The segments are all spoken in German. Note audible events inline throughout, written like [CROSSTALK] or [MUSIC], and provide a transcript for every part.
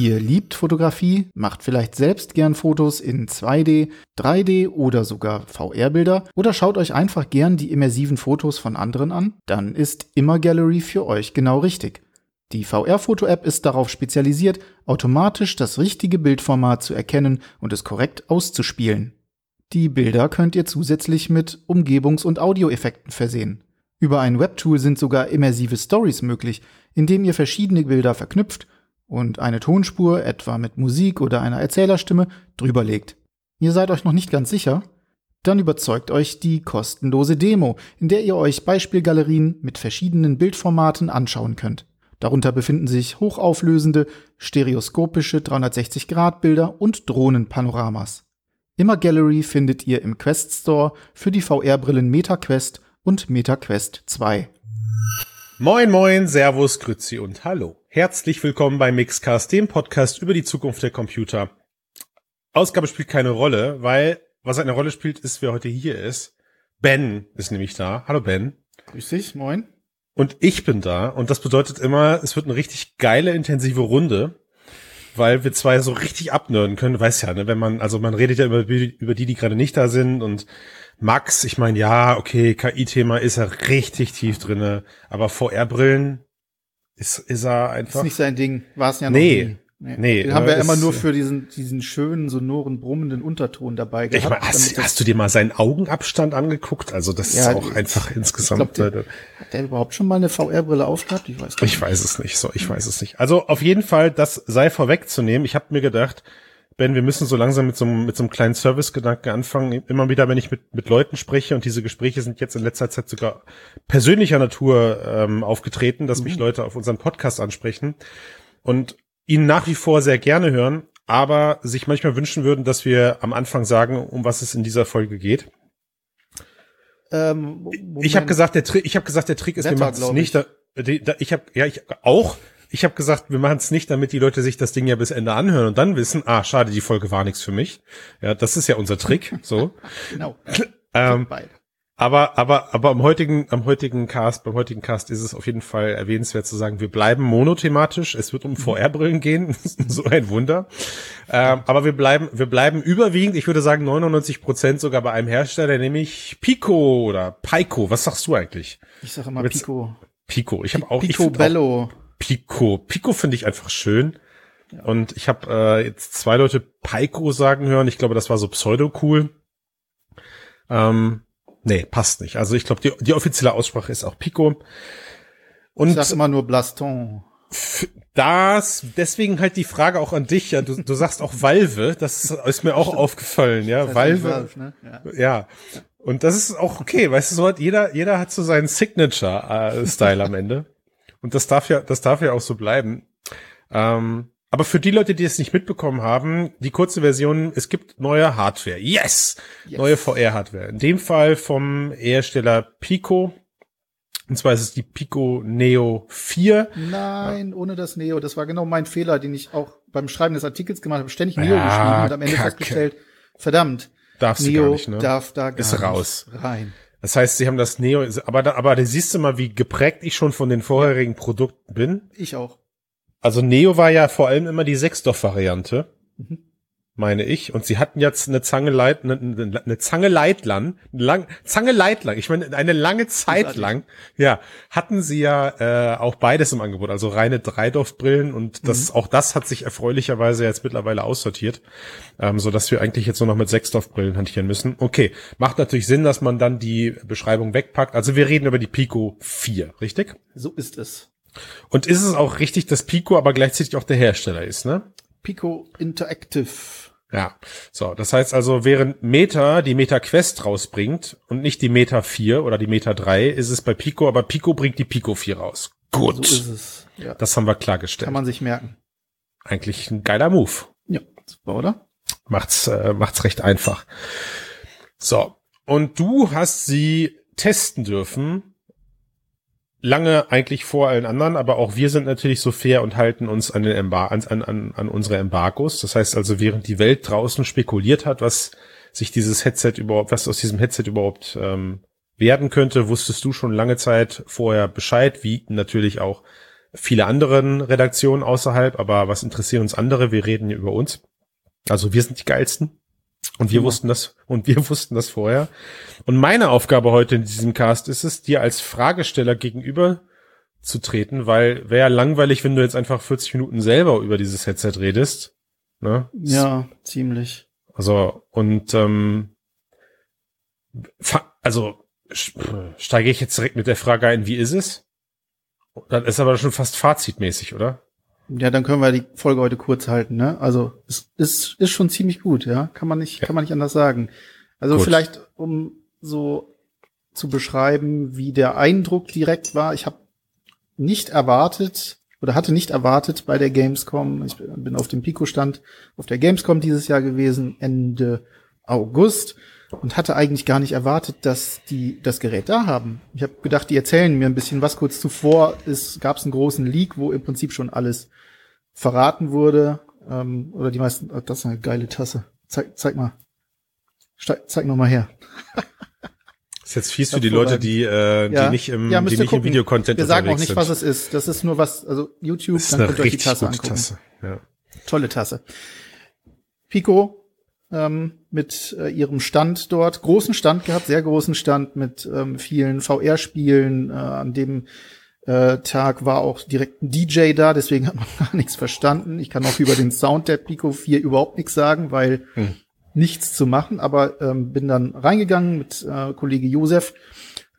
Ihr liebt Fotografie, macht vielleicht selbst gern Fotos in 2D, 3D oder sogar VR-Bilder oder schaut euch einfach gern die immersiven Fotos von anderen an? Dann ist Immer Gallery für euch genau richtig. Die VR-Foto-App ist darauf spezialisiert, automatisch das richtige Bildformat zu erkennen und es korrekt auszuspielen. Die Bilder könnt ihr zusätzlich mit Umgebungs- und Audioeffekten versehen. Über ein Webtool sind sogar immersive Stories möglich, indem ihr verschiedene Bilder verknüpft und eine Tonspur, etwa mit Musik oder einer Erzählerstimme, drüberlegt. Ihr seid euch noch nicht ganz sicher? Dann überzeugt euch die kostenlose Demo, in der ihr euch Beispielgalerien mit verschiedenen Bildformaten anschauen könnt. Darunter befinden sich hochauflösende, stereoskopische 360-Grad-Bilder und Drohnenpanoramas. Immer Gallery findet ihr im Quest Store für die VR-Brillen MetaQuest und MetaQuest 2. Moin moin, Servus, Grützi und Hallo. Herzlich willkommen bei Mixcast, dem Podcast über die Zukunft der Computer. Ausgabe spielt keine Rolle, weil was eine Rolle spielt, ist, wer heute hier ist. Ben ist nämlich da. Hallo Ben. Grüß dich, moin. Und ich bin da und das bedeutet immer, es wird eine richtig geile, intensive Runde, weil wir zwei so richtig abnörden können. Du weißt ja, ne, wenn man, also man redet ja über, über die, die gerade nicht da sind und Max, ich meine, ja, okay, KI-Thema ist er richtig tief drinne, aber VR-Brillen ist, ist er einfach. Ist nicht sein Ding, war es ja noch nee. nie. Nee, nee den haben wir immer nur für diesen, diesen schönen, sonoren, brummenden Unterton dabei gehabt. Ich meine, hast, hast du dir mal seinen Augenabstand angeguckt? Also das ja, ist auch einfach insgesamt. Glaub, der, hat der überhaupt schon mal eine VR-Brille aufgehabt? Ich weiß gar nicht. Ich weiß es nicht. So, ich weiß es nicht. Also auf jeden Fall, das sei vorwegzunehmen. Ich habe mir gedacht, Ben, wir müssen so langsam mit so, einem, mit so einem kleinen Service-Gedanken anfangen. Immer wieder, wenn ich mit, mit Leuten spreche, und diese Gespräche sind jetzt in letzter Zeit sogar persönlicher Natur ähm, aufgetreten, dass mhm. mich Leute auf unseren Podcast ansprechen und ihn nach wie vor sehr gerne hören, aber sich manchmal wünschen würden, dass wir am Anfang sagen, um was es in dieser Folge geht. Ähm, ich habe gesagt, der Trick, ich habe gesagt, der Trick ist, Wetter, wir machen es nicht. Da, da, ich habe ja, ich auch, ich habe gesagt, wir machen es nicht, damit die Leute sich das Ding ja bis Ende anhören und dann wissen, ah, schade, die Folge war nichts für mich. Ja, das ist ja unser Trick. So. [LAUGHS] genau. ähm, aber, aber, aber am heutigen, am heutigen Cast, beim heutigen Cast ist es auf jeden Fall erwähnenswert zu sagen, wir bleiben monothematisch. Es wird um mhm. VR-Brillen gehen. [LAUGHS] so ein Wunder. Ähm, aber wir bleiben, wir bleiben überwiegend, ich würde sagen 99 Prozent sogar bei einem Hersteller, nämlich Pico oder Pico. Was sagst du eigentlich? Ich sage immer Pico. Pico. Ich habe auch, Pico Bello. Pico. Pico finde ich einfach schön. Ja. Und ich habe äh, jetzt zwei Leute Pico sagen hören. Ich glaube, das war so pseudo cool. Ähm, nee, passt nicht. Also ich glaube, die, die offizielle Aussprache ist auch Pico. Und ich sag immer nur Blaston. Das, deswegen halt die Frage auch an dich, ja, du, du sagst auch Valve, das ist mir auch aufgefallen, ja, das heißt Valve, Valve ne? ja. ja. Und das ist auch okay, weißt du, so hat jeder, jeder hat so seinen Signature-Style äh, am Ende. Und das darf ja, das darf ja auch so bleiben. Ähm, aber für die Leute, die es nicht mitbekommen haben, die kurze Version, es gibt neue Hardware. Yes! yes. Neue VR-Hardware. In dem Fall vom Hersteller Pico. Und zwar ist es die Pico Neo 4. Nein, ohne das Neo. Das war genau mein Fehler, den ich auch beim Schreiben des Artikels gemacht habe. Ständig Neo ja, geschrieben und am Ende Kacke. festgestellt, verdammt, Darfst Neo du gar nicht, ne? darf da gar ist raus. rein. Das heißt, sie haben das Neo, aber da, aber da siehst du mal, wie geprägt ich schon von den vorherigen Produkten bin. Ich auch. Also Neo war ja vor allem immer die Sechsstoff-Variante. Mhm meine ich. Und sie hatten jetzt eine Zange Leit, eine, eine Zange Leitlang, lang, Zange Leitlang. Ich meine, eine lange Zeit lang, ja, hatten sie ja äh, auch beides im Angebot, also reine Dreidorf-Brillen und das, mhm. auch das hat sich erfreulicherweise jetzt mittlerweile aussortiert, ähm, so dass wir eigentlich jetzt nur noch mit Sechsdorf-Brillen hantieren müssen. Okay, macht natürlich Sinn, dass man dann die Beschreibung wegpackt. Also wir reden über die Pico 4, richtig? So ist es. Und ist es auch richtig, dass Pico aber gleichzeitig auch der Hersteller ist, ne? Pico Interactive. Ja, so, das heißt also, während Meta die Meta Quest rausbringt und nicht die Meta 4 oder die Meta 3, ist es bei Pico, aber Pico bringt die Pico 4 raus. Gut. So ist es. Ja. Das haben wir klargestellt. Kann man sich merken. Eigentlich ein geiler Move. Ja, super, oder? Macht's, äh, macht's recht einfach. So. Und du hast sie testen dürfen lange eigentlich vor allen anderen, aber auch wir sind natürlich so fair und halten uns an den Embar an, an, an unsere Embargos. Das heißt also, während die Welt draußen spekuliert hat, was sich dieses Headset überhaupt, was aus diesem Headset überhaupt ähm, werden könnte, wusstest du schon lange Zeit vorher Bescheid, wie natürlich auch viele anderen Redaktionen außerhalb, aber was interessieren uns andere? Wir reden hier über uns. Also wir sind die geilsten. Und wir ja. wussten das, [LAUGHS] und wir wussten das vorher. Und meine Aufgabe heute in diesem Cast ist es, dir als Fragesteller gegenüber zu treten, weil wäre ja langweilig, wenn du jetzt einfach 40 Minuten selber über dieses Headset redest. Ne? Ja, ziemlich. Also, und ähm, also steige ich jetzt direkt mit der Frage ein, wie ist es? Das ist aber schon fast fazitmäßig, oder? Ja, dann können wir die Folge heute kurz halten, ne? Also es ist, ist schon ziemlich gut, ja. Kann man nicht, ja. kann man nicht anders sagen. Also gut. vielleicht, um so zu beschreiben, wie der Eindruck direkt war. Ich habe nicht erwartet oder hatte nicht erwartet bei der Gamescom. Ich bin auf dem Pico-Stand auf der Gamescom dieses Jahr gewesen, Ende August und hatte eigentlich gar nicht erwartet, dass die das Gerät da haben. Ich habe gedacht, die erzählen mir ein bisschen was. Kurz zuvor gab es einen großen Leak, wo im Prinzip schon alles verraten wurde. Ähm, oder die meisten, oh, das ist eine geile Tasse. Zeig, zeig mal. Steig, zeig noch mal her. [LAUGHS] ist jetzt fies für die Leute, die, äh, ja. die nicht im, ja, die nicht im Videocontent Wir sagen auch nicht, sind. was es ist. Das ist nur was, also YouTube, dann könnt ihr euch die Tasse angucken. Tasse. Ja. Tolle Tasse. Pico ähm, mit äh, ihrem Stand dort, großen Stand gehabt, sehr großen Stand mit ähm, vielen VR-Spielen. Äh, an dem äh, Tag war auch direkt ein DJ da, deswegen hat man [LAUGHS] gar nichts verstanden. Ich kann auch über den Sound der Pico 4 überhaupt nichts sagen, weil hm. nichts zu machen, aber ähm, bin dann reingegangen mit äh, Kollege Josef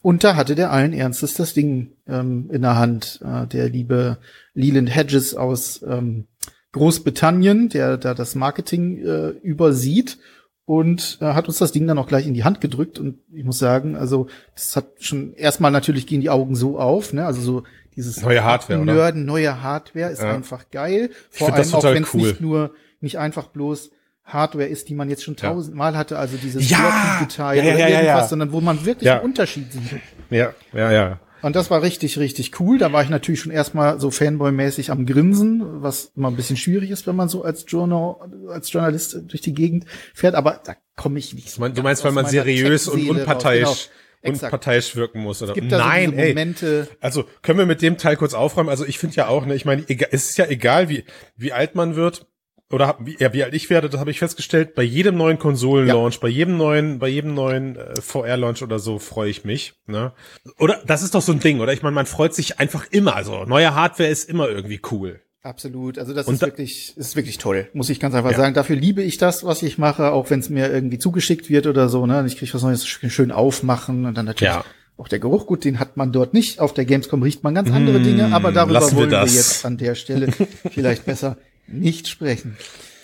und da hatte der allen Ernstes das Ding ähm, in der Hand. Äh, der liebe Leland Hedges aus ähm, Großbritannien, der da das Marketing äh, übersieht und äh, hat uns das Ding dann auch gleich in die Hand gedrückt und ich muss sagen, also das hat schon erstmal natürlich gehen die Augen so auf, ne? Also so dieses neue Hardware, Nörden, neue Hardware ist ja. einfach geil. Vor allem auch wenn es cool. nicht nur nicht einfach bloß Hardware ist, die man jetzt schon tausendmal hatte, also dieses ja, Detail ja, ja, oder irgendwas, ja, sondern wo man wirklich einen Unterschied sieht. Ja, ja, ja. Und das war richtig, richtig cool. Da war ich natürlich schon erstmal so Fanboy-mäßig am Grinsen, was immer ein bisschen schwierig ist, wenn man so als Journal, als Journalist durch die Gegend fährt. Aber da komme ich nicht. Du meinst, weil man seriös und unparteiisch raus. Genau. unparteiisch wirken muss oder es gibt nein so ey. also können wir mit dem Teil kurz aufräumen also ich finde ja auch ne ich meine es ist ja egal wie wie alt man wird oder wie, ja, wie alt ich werde, das habe ich festgestellt, bei jedem neuen Konsolenlaunch, ja. bei jedem neuen, bei jedem neuen äh, VR-Launch oder so freue ich mich. Ne? Oder das ist doch so ein Ding, oder? Ich meine, man freut sich einfach immer. Also neue Hardware ist immer irgendwie cool. Absolut. Also das Und ist da, wirklich, ist wirklich toll, muss ich ganz einfach ja. sagen. Dafür liebe ich das, was ich mache, auch wenn es mir irgendwie zugeschickt wird oder so. Ne? Ich kriege was Neues schön aufmachen und dann natürlich ja. auch der Geruch. Gut, den hat man dort nicht. Auf der Gamescom riecht man ganz andere mmh, Dinge, aber darüber wollen wir, wir jetzt an der Stelle [LAUGHS] vielleicht besser nicht sprechen.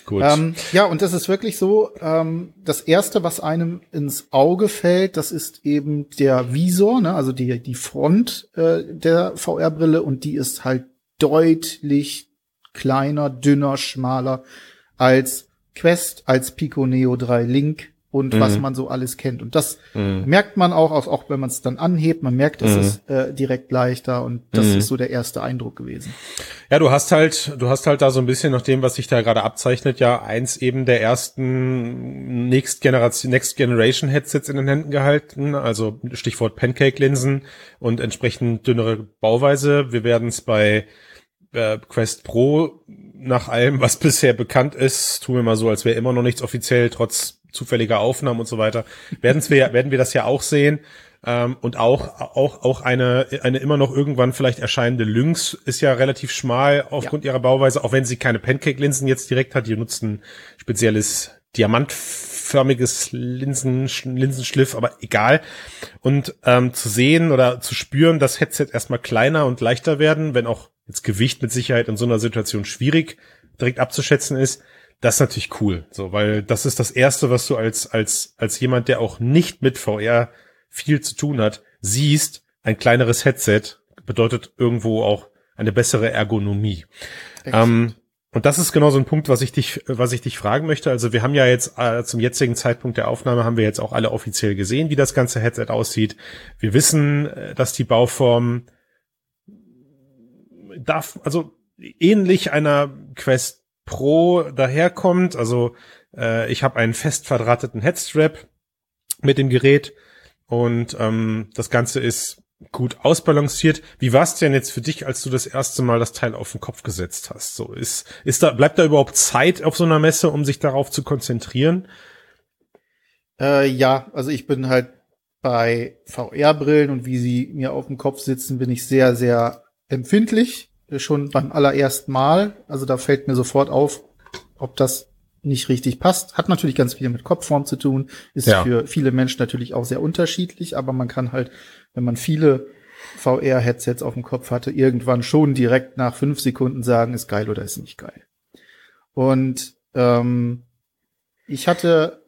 Gut. Ähm, ja, und das ist wirklich so, ähm, das erste, was einem ins Auge fällt, das ist eben der Visor, ne? also die, die Front äh, der VR-Brille und die ist halt deutlich kleiner, dünner, schmaler als Quest, als Pico Neo 3 Link und mhm. was man so alles kennt. Und das mhm. merkt man auch, auch, auch wenn man es dann anhebt, man merkt, es mhm. ist äh, direkt leichter und das mhm. ist so der erste Eindruck gewesen. Ja, du hast halt, du hast halt da so ein bisschen nach dem, was sich da gerade abzeichnet, ja eins eben der ersten Next Generation, Next Generation Headsets in den Händen gehalten, also Stichwort Pancake-Linsen und entsprechend dünnere Bauweise. Wir werden es bei äh, Quest Pro nach allem, was [LAUGHS] bisher bekannt ist, tun wir mal so, als wäre immer noch nichts offiziell, trotz zufälliger Aufnahmen und so weiter, werden wir, werden wir das ja auch sehen. Ähm, und auch, auch, auch eine, eine immer noch irgendwann vielleicht erscheinende Lynx ist ja relativ schmal aufgrund ja. ihrer Bauweise, auch wenn sie keine Pancake-Linsen jetzt direkt hat. Die nutzt ein spezielles diamantförmiges Linsen, Linsenschliff, aber egal. Und ähm, zu sehen oder zu spüren, dass Headset erstmal kleiner und leichter werden, wenn auch jetzt Gewicht mit Sicherheit in so einer Situation schwierig direkt abzuschätzen ist, das ist natürlich cool, so, weil das ist das erste, was du als, als, als jemand, der auch nicht mit VR viel zu tun hat, siehst, ein kleineres Headset bedeutet irgendwo auch eine bessere Ergonomie. Ähm, und das ist genau so ein Punkt, was ich dich, was ich dich fragen möchte. Also wir haben ja jetzt äh, zum jetzigen Zeitpunkt der Aufnahme haben wir jetzt auch alle offiziell gesehen, wie das ganze Headset aussieht. Wir wissen, äh, dass die Bauform darf, also ähnlich einer Quest Pro daherkommt. Also äh, ich habe einen fest verdrahteten Headstrap mit dem Gerät und ähm, das Ganze ist gut ausbalanciert. Wie war es denn jetzt für dich, als du das erste Mal das Teil auf den Kopf gesetzt hast? So ist, ist da, bleibt da überhaupt Zeit auf so einer Messe, um sich darauf zu konzentrieren? Äh, ja, also ich bin halt bei VR-Brillen und wie sie mir auf dem Kopf sitzen, bin ich sehr, sehr empfindlich. Schon beim allerersten Mal. Also da fällt mir sofort auf, ob das nicht richtig passt. Hat natürlich ganz viel mit Kopfform zu tun, ist ja. für viele Menschen natürlich auch sehr unterschiedlich, aber man kann halt, wenn man viele VR-Headsets auf dem Kopf hatte, irgendwann schon direkt nach fünf Sekunden sagen, ist geil oder ist nicht geil. Und ähm, ich hatte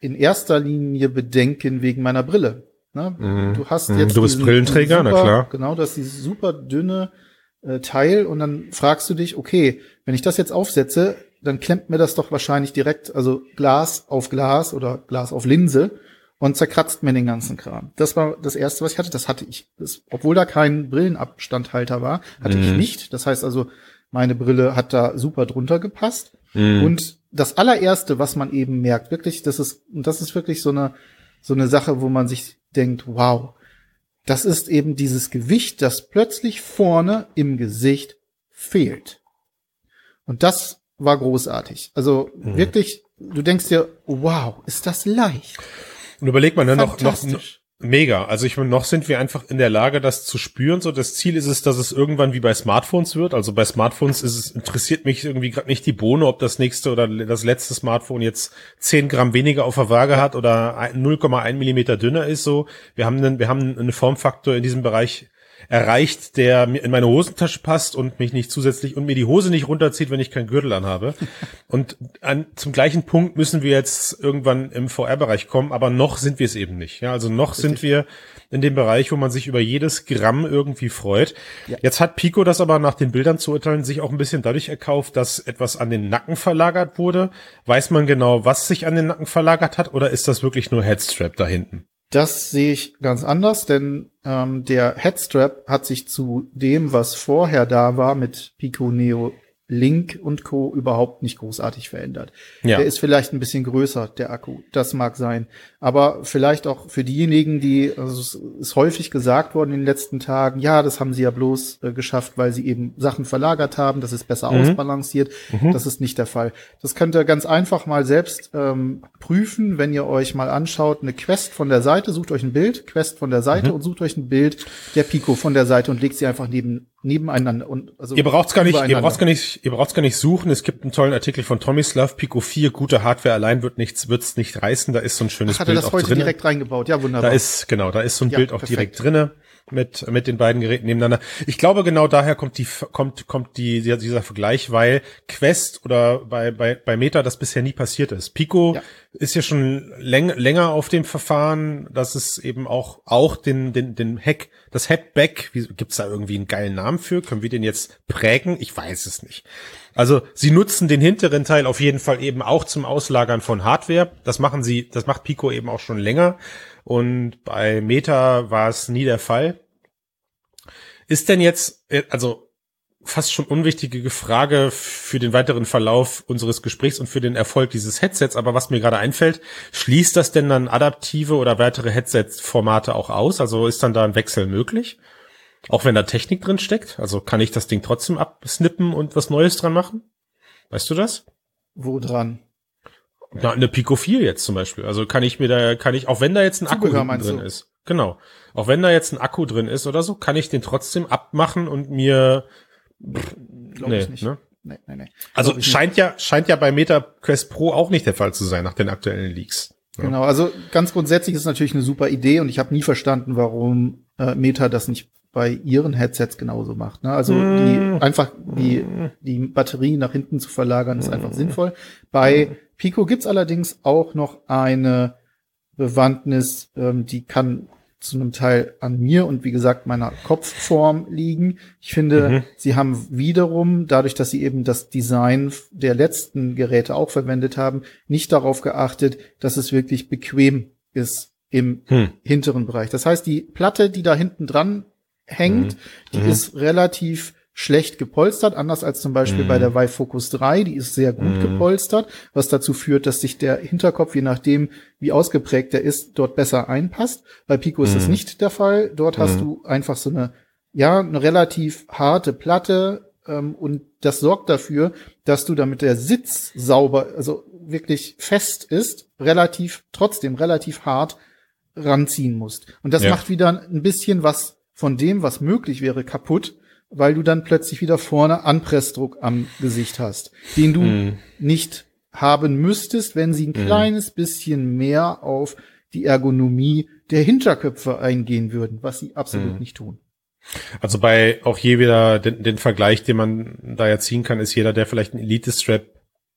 in erster Linie Bedenken wegen meiner Brille. Ne? Mhm. Du hast mhm. jetzt. Du bist Brillenträger, super, na klar. Genau, das ist dieses super dünne äh, Teil und dann fragst du dich, okay, wenn ich das jetzt aufsetze, dann klemmt mir das doch wahrscheinlich direkt, also Glas auf Glas oder Glas auf Linse und zerkratzt mir den ganzen Kram. Das war das erste, was ich hatte. Das hatte ich, das, obwohl da kein Brillenabstandhalter war, hatte mhm. ich nicht. Das heißt also, meine Brille hat da super drunter gepasst. Mhm. Und das allererste, was man eben merkt, wirklich, das ist, und das ist wirklich so eine, so eine Sache, wo man sich denkt, wow, das ist eben dieses Gewicht, das plötzlich vorne im Gesicht fehlt. Und das war großartig. Also mhm. wirklich, du denkst dir, wow, ist das leicht. Und überleg mal, ne, noch, noch, Mega. Also ich meine, noch sind wir einfach in der Lage, das zu spüren. So, das Ziel ist es, dass es irgendwann wie bei Smartphones wird. Also bei Smartphones ist es, interessiert mich irgendwie gerade nicht die Bohne, ob das nächste oder das letzte Smartphone jetzt 10 Gramm weniger auf der Waage hat oder 0,1 Millimeter dünner ist. So, wir haben einen, wir haben einen Formfaktor in diesem Bereich erreicht, der mir in meine Hosentasche passt und mich nicht zusätzlich und mir die Hose nicht runterzieht, wenn ich keinen Gürtel anhabe. [LAUGHS] und an, zum gleichen Punkt müssen wir jetzt irgendwann im VR-Bereich kommen, aber noch sind wir es eben nicht. Ja, also noch Richtig. sind wir in dem Bereich, wo man sich über jedes Gramm irgendwie freut. Ja. Jetzt hat Pico das aber nach den Bildern zu urteilen sich auch ein bisschen dadurch erkauft, dass etwas an den Nacken verlagert wurde. Weiß man genau, was sich an den Nacken verlagert hat oder ist das wirklich nur Headstrap da hinten? Das sehe ich ganz anders, denn ähm, der Headstrap hat sich zu dem, was vorher da war mit Pico Neo Link und Co. überhaupt nicht großartig verändert. Ja. Der ist vielleicht ein bisschen größer, der Akku. Das mag sein. Aber vielleicht auch für diejenigen, die, also es ist häufig gesagt worden in den letzten Tagen, ja, das haben sie ja bloß äh, geschafft, weil sie eben Sachen verlagert haben, das ist besser mhm. ausbalanciert. Mhm. Das ist nicht der Fall. Das könnt ihr ganz einfach mal selbst ähm, prüfen, wenn ihr euch mal anschaut, eine Quest von der Seite, sucht euch ein Bild, Quest von der Seite mhm. und sucht euch ein Bild der Pico von der Seite und legt sie einfach neben nebeneinander und also ihr braucht's gar nicht, ihr braucht's gar nicht, ihr braucht's gar nicht suchen. Es gibt einen tollen Artikel von Tomislav Pico 4, gute Hardware allein wird nichts, wird's nicht reißen. Da ist so ein schönes Ach, hat Bild er das heute drinne. direkt reingebaut? Ja, wunderbar. Da ist genau, da ist so ein ja, Bild auch perfekt. direkt drinne mit mit den beiden Geräten nebeneinander. Ich glaube genau daher kommt die kommt kommt die dieser Vergleich, weil Quest oder bei bei bei Meta das bisher nie passiert ist. Pico ja. ist ja schon läng, länger auf dem Verfahren, dass es eben auch auch den den den Hack das Headback, wie gibt's da irgendwie einen geilen Namen für? Können wir den jetzt prägen? Ich weiß es nicht. Also sie nutzen den hinteren Teil auf jeden Fall eben auch zum Auslagern von Hardware. Das machen sie, das macht Pico eben auch schon länger. Und bei Meta war es nie der Fall. Ist denn jetzt, äh, also fast schon unwichtige Frage für den weiteren Verlauf unseres Gesprächs und für den Erfolg dieses Headsets, aber was mir gerade einfällt, schließt das denn dann adaptive oder weitere Headset-Formate auch aus? Also ist dann da ein Wechsel möglich? Auch wenn da Technik drin steckt? Also kann ich das Ding trotzdem absnippen und was Neues dran machen? Weißt du das? Wo dran? Na, eine Pico 4 jetzt zum Beispiel. Also kann ich mir da, kann ich, auch wenn da jetzt ein Zubehör, Akku drin du? ist. Genau. Auch wenn da jetzt ein Akku drin ist oder so, kann ich den trotzdem abmachen und mir, Glaube nee, ich nicht. Ne? Nee, nee, nee. Also scheint nicht. ja, scheint ja bei Meta Quest Pro auch nicht der Fall zu sein nach den aktuellen Leaks. Ja. Genau, also ganz grundsätzlich ist natürlich eine super Idee und ich habe nie verstanden, warum äh, Meta das nicht bei ihren Headsets genauso macht. Ne? Also mm. die einfach die die Batterie nach hinten zu verlagern ist einfach mm. sinnvoll. Bei Pico gibt's allerdings auch noch eine Bewandtnis, ähm, die kann zu einem Teil an mir und wie gesagt meiner Kopfform liegen. Ich finde, mhm. sie haben wiederum, dadurch, dass sie eben das Design der letzten Geräte auch verwendet haben, nicht darauf geachtet, dass es wirklich bequem ist im hm. hinteren Bereich. Das heißt, die Platte, die da hinten dran hängt, mhm. die mhm. ist relativ schlecht gepolstert, anders als zum Beispiel mhm. bei der Vive Focus 3, die ist sehr gut mhm. gepolstert, was dazu führt, dass sich der Hinterkopf, je nachdem, wie ausgeprägt er ist, dort besser einpasst. Bei Pico mhm. ist das mhm. nicht der Fall. Dort hast mhm. du einfach so eine, ja, eine relativ harte Platte ähm, und das sorgt dafür, dass du, damit der Sitz sauber, also wirklich fest ist, relativ, trotzdem relativ hart ranziehen musst. Und das ja. macht wieder ein bisschen was von dem, was möglich wäre, kaputt weil du dann plötzlich wieder vorne Anpressdruck am Gesicht hast, den du mm. nicht haben müsstest, wenn sie ein mm. kleines bisschen mehr auf die Ergonomie der Hinterköpfe eingehen würden, was sie absolut mm. nicht tun. Also bei auch hier wieder den, den Vergleich, den man da ja ziehen kann, ist jeder, der vielleicht einen Elite-Strap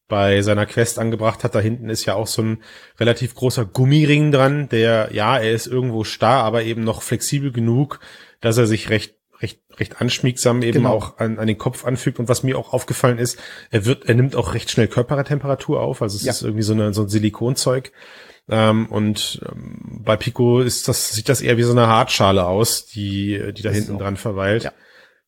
bei seiner Quest angebracht hat. Da hinten ist ja auch so ein relativ großer Gummiring dran, der, ja, er ist irgendwo starr, aber eben noch flexibel genug, dass er sich recht recht, recht anschmiegsam eben genau. auch an, an den Kopf anfügt. Und was mir auch aufgefallen ist, er wird, er nimmt auch recht schnell Körpertemperatur auf. Also es ja. ist irgendwie so, eine, so ein Silikonzeug. Ähm, und ähm, bei Pico ist das, sieht das eher wie so eine Hartschale aus, die, die da hinten so. dran verweilt. Ja.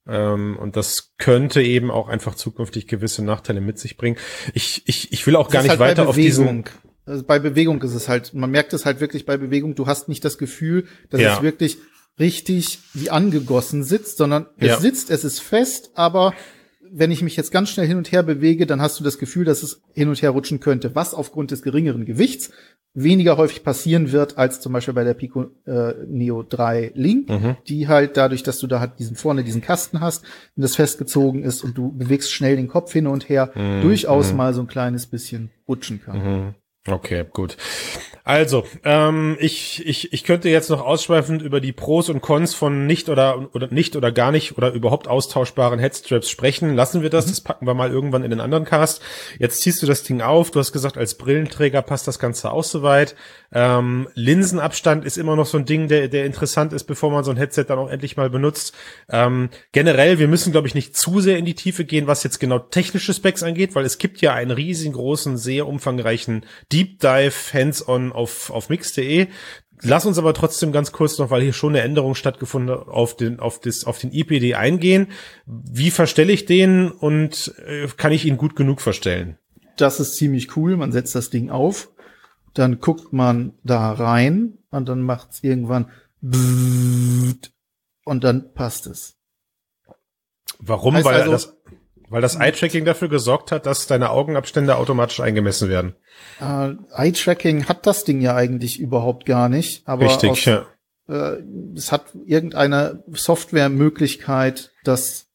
Ähm, und das könnte eben auch einfach zukünftig gewisse Nachteile mit sich bringen. Ich, ich, ich will auch das gar nicht halt weiter auf diesen. Also bei Bewegung ist es halt, man merkt es halt wirklich bei Bewegung, du hast nicht das Gefühl, dass ja. es wirklich richtig wie angegossen sitzt, sondern ja. es sitzt, es ist fest, aber wenn ich mich jetzt ganz schnell hin und her bewege, dann hast du das Gefühl, dass es hin und her rutschen könnte, was aufgrund des geringeren Gewichts weniger häufig passieren wird als zum Beispiel bei der Pico äh, Neo 3 Link, mhm. die halt dadurch, dass du da halt diesen vorne diesen Kasten hast und das festgezogen ist und du bewegst schnell den Kopf hin und her, mhm. durchaus mhm. mal so ein kleines bisschen rutschen kann. Mhm. Okay, gut. Also, ähm, ich, ich, ich könnte jetzt noch ausschweifend über die Pros und Cons von nicht oder, oder nicht oder gar nicht oder überhaupt austauschbaren Headstraps sprechen. Lassen wir das, mhm. das packen wir mal irgendwann in den anderen Cast. Jetzt ziehst du das Ding auf. Du hast gesagt, als Brillenträger passt das Ganze auch soweit. Ähm, Linsenabstand ist immer noch so ein Ding, der, der interessant ist, bevor man so ein Headset dann auch endlich mal benutzt. Ähm, generell, wir müssen, glaube ich, nicht zu sehr in die Tiefe gehen, was jetzt genau technische Specs angeht, weil es gibt ja einen riesengroßen, sehr umfangreichen Deep Dive Hands-on auf, auf mix.de. Lass uns aber trotzdem ganz kurz noch, weil hier schon eine Änderung stattgefunden hat, auf den, auf das, auf den IPD eingehen. Wie verstelle ich den und äh, kann ich ihn gut genug verstellen? Das ist ziemlich cool. Man setzt das Ding auf, dann guckt man da rein und dann macht's irgendwann und dann passt es. Warum? Heißt weil also, das weil das Eye-Tracking dafür gesorgt hat, dass deine Augenabstände automatisch eingemessen werden. Äh, Eye-Tracking hat das Ding ja eigentlich überhaupt gar nicht. Aber Richtig, aus, ja. Äh, es hat irgendeine Softwaremöglichkeit, dass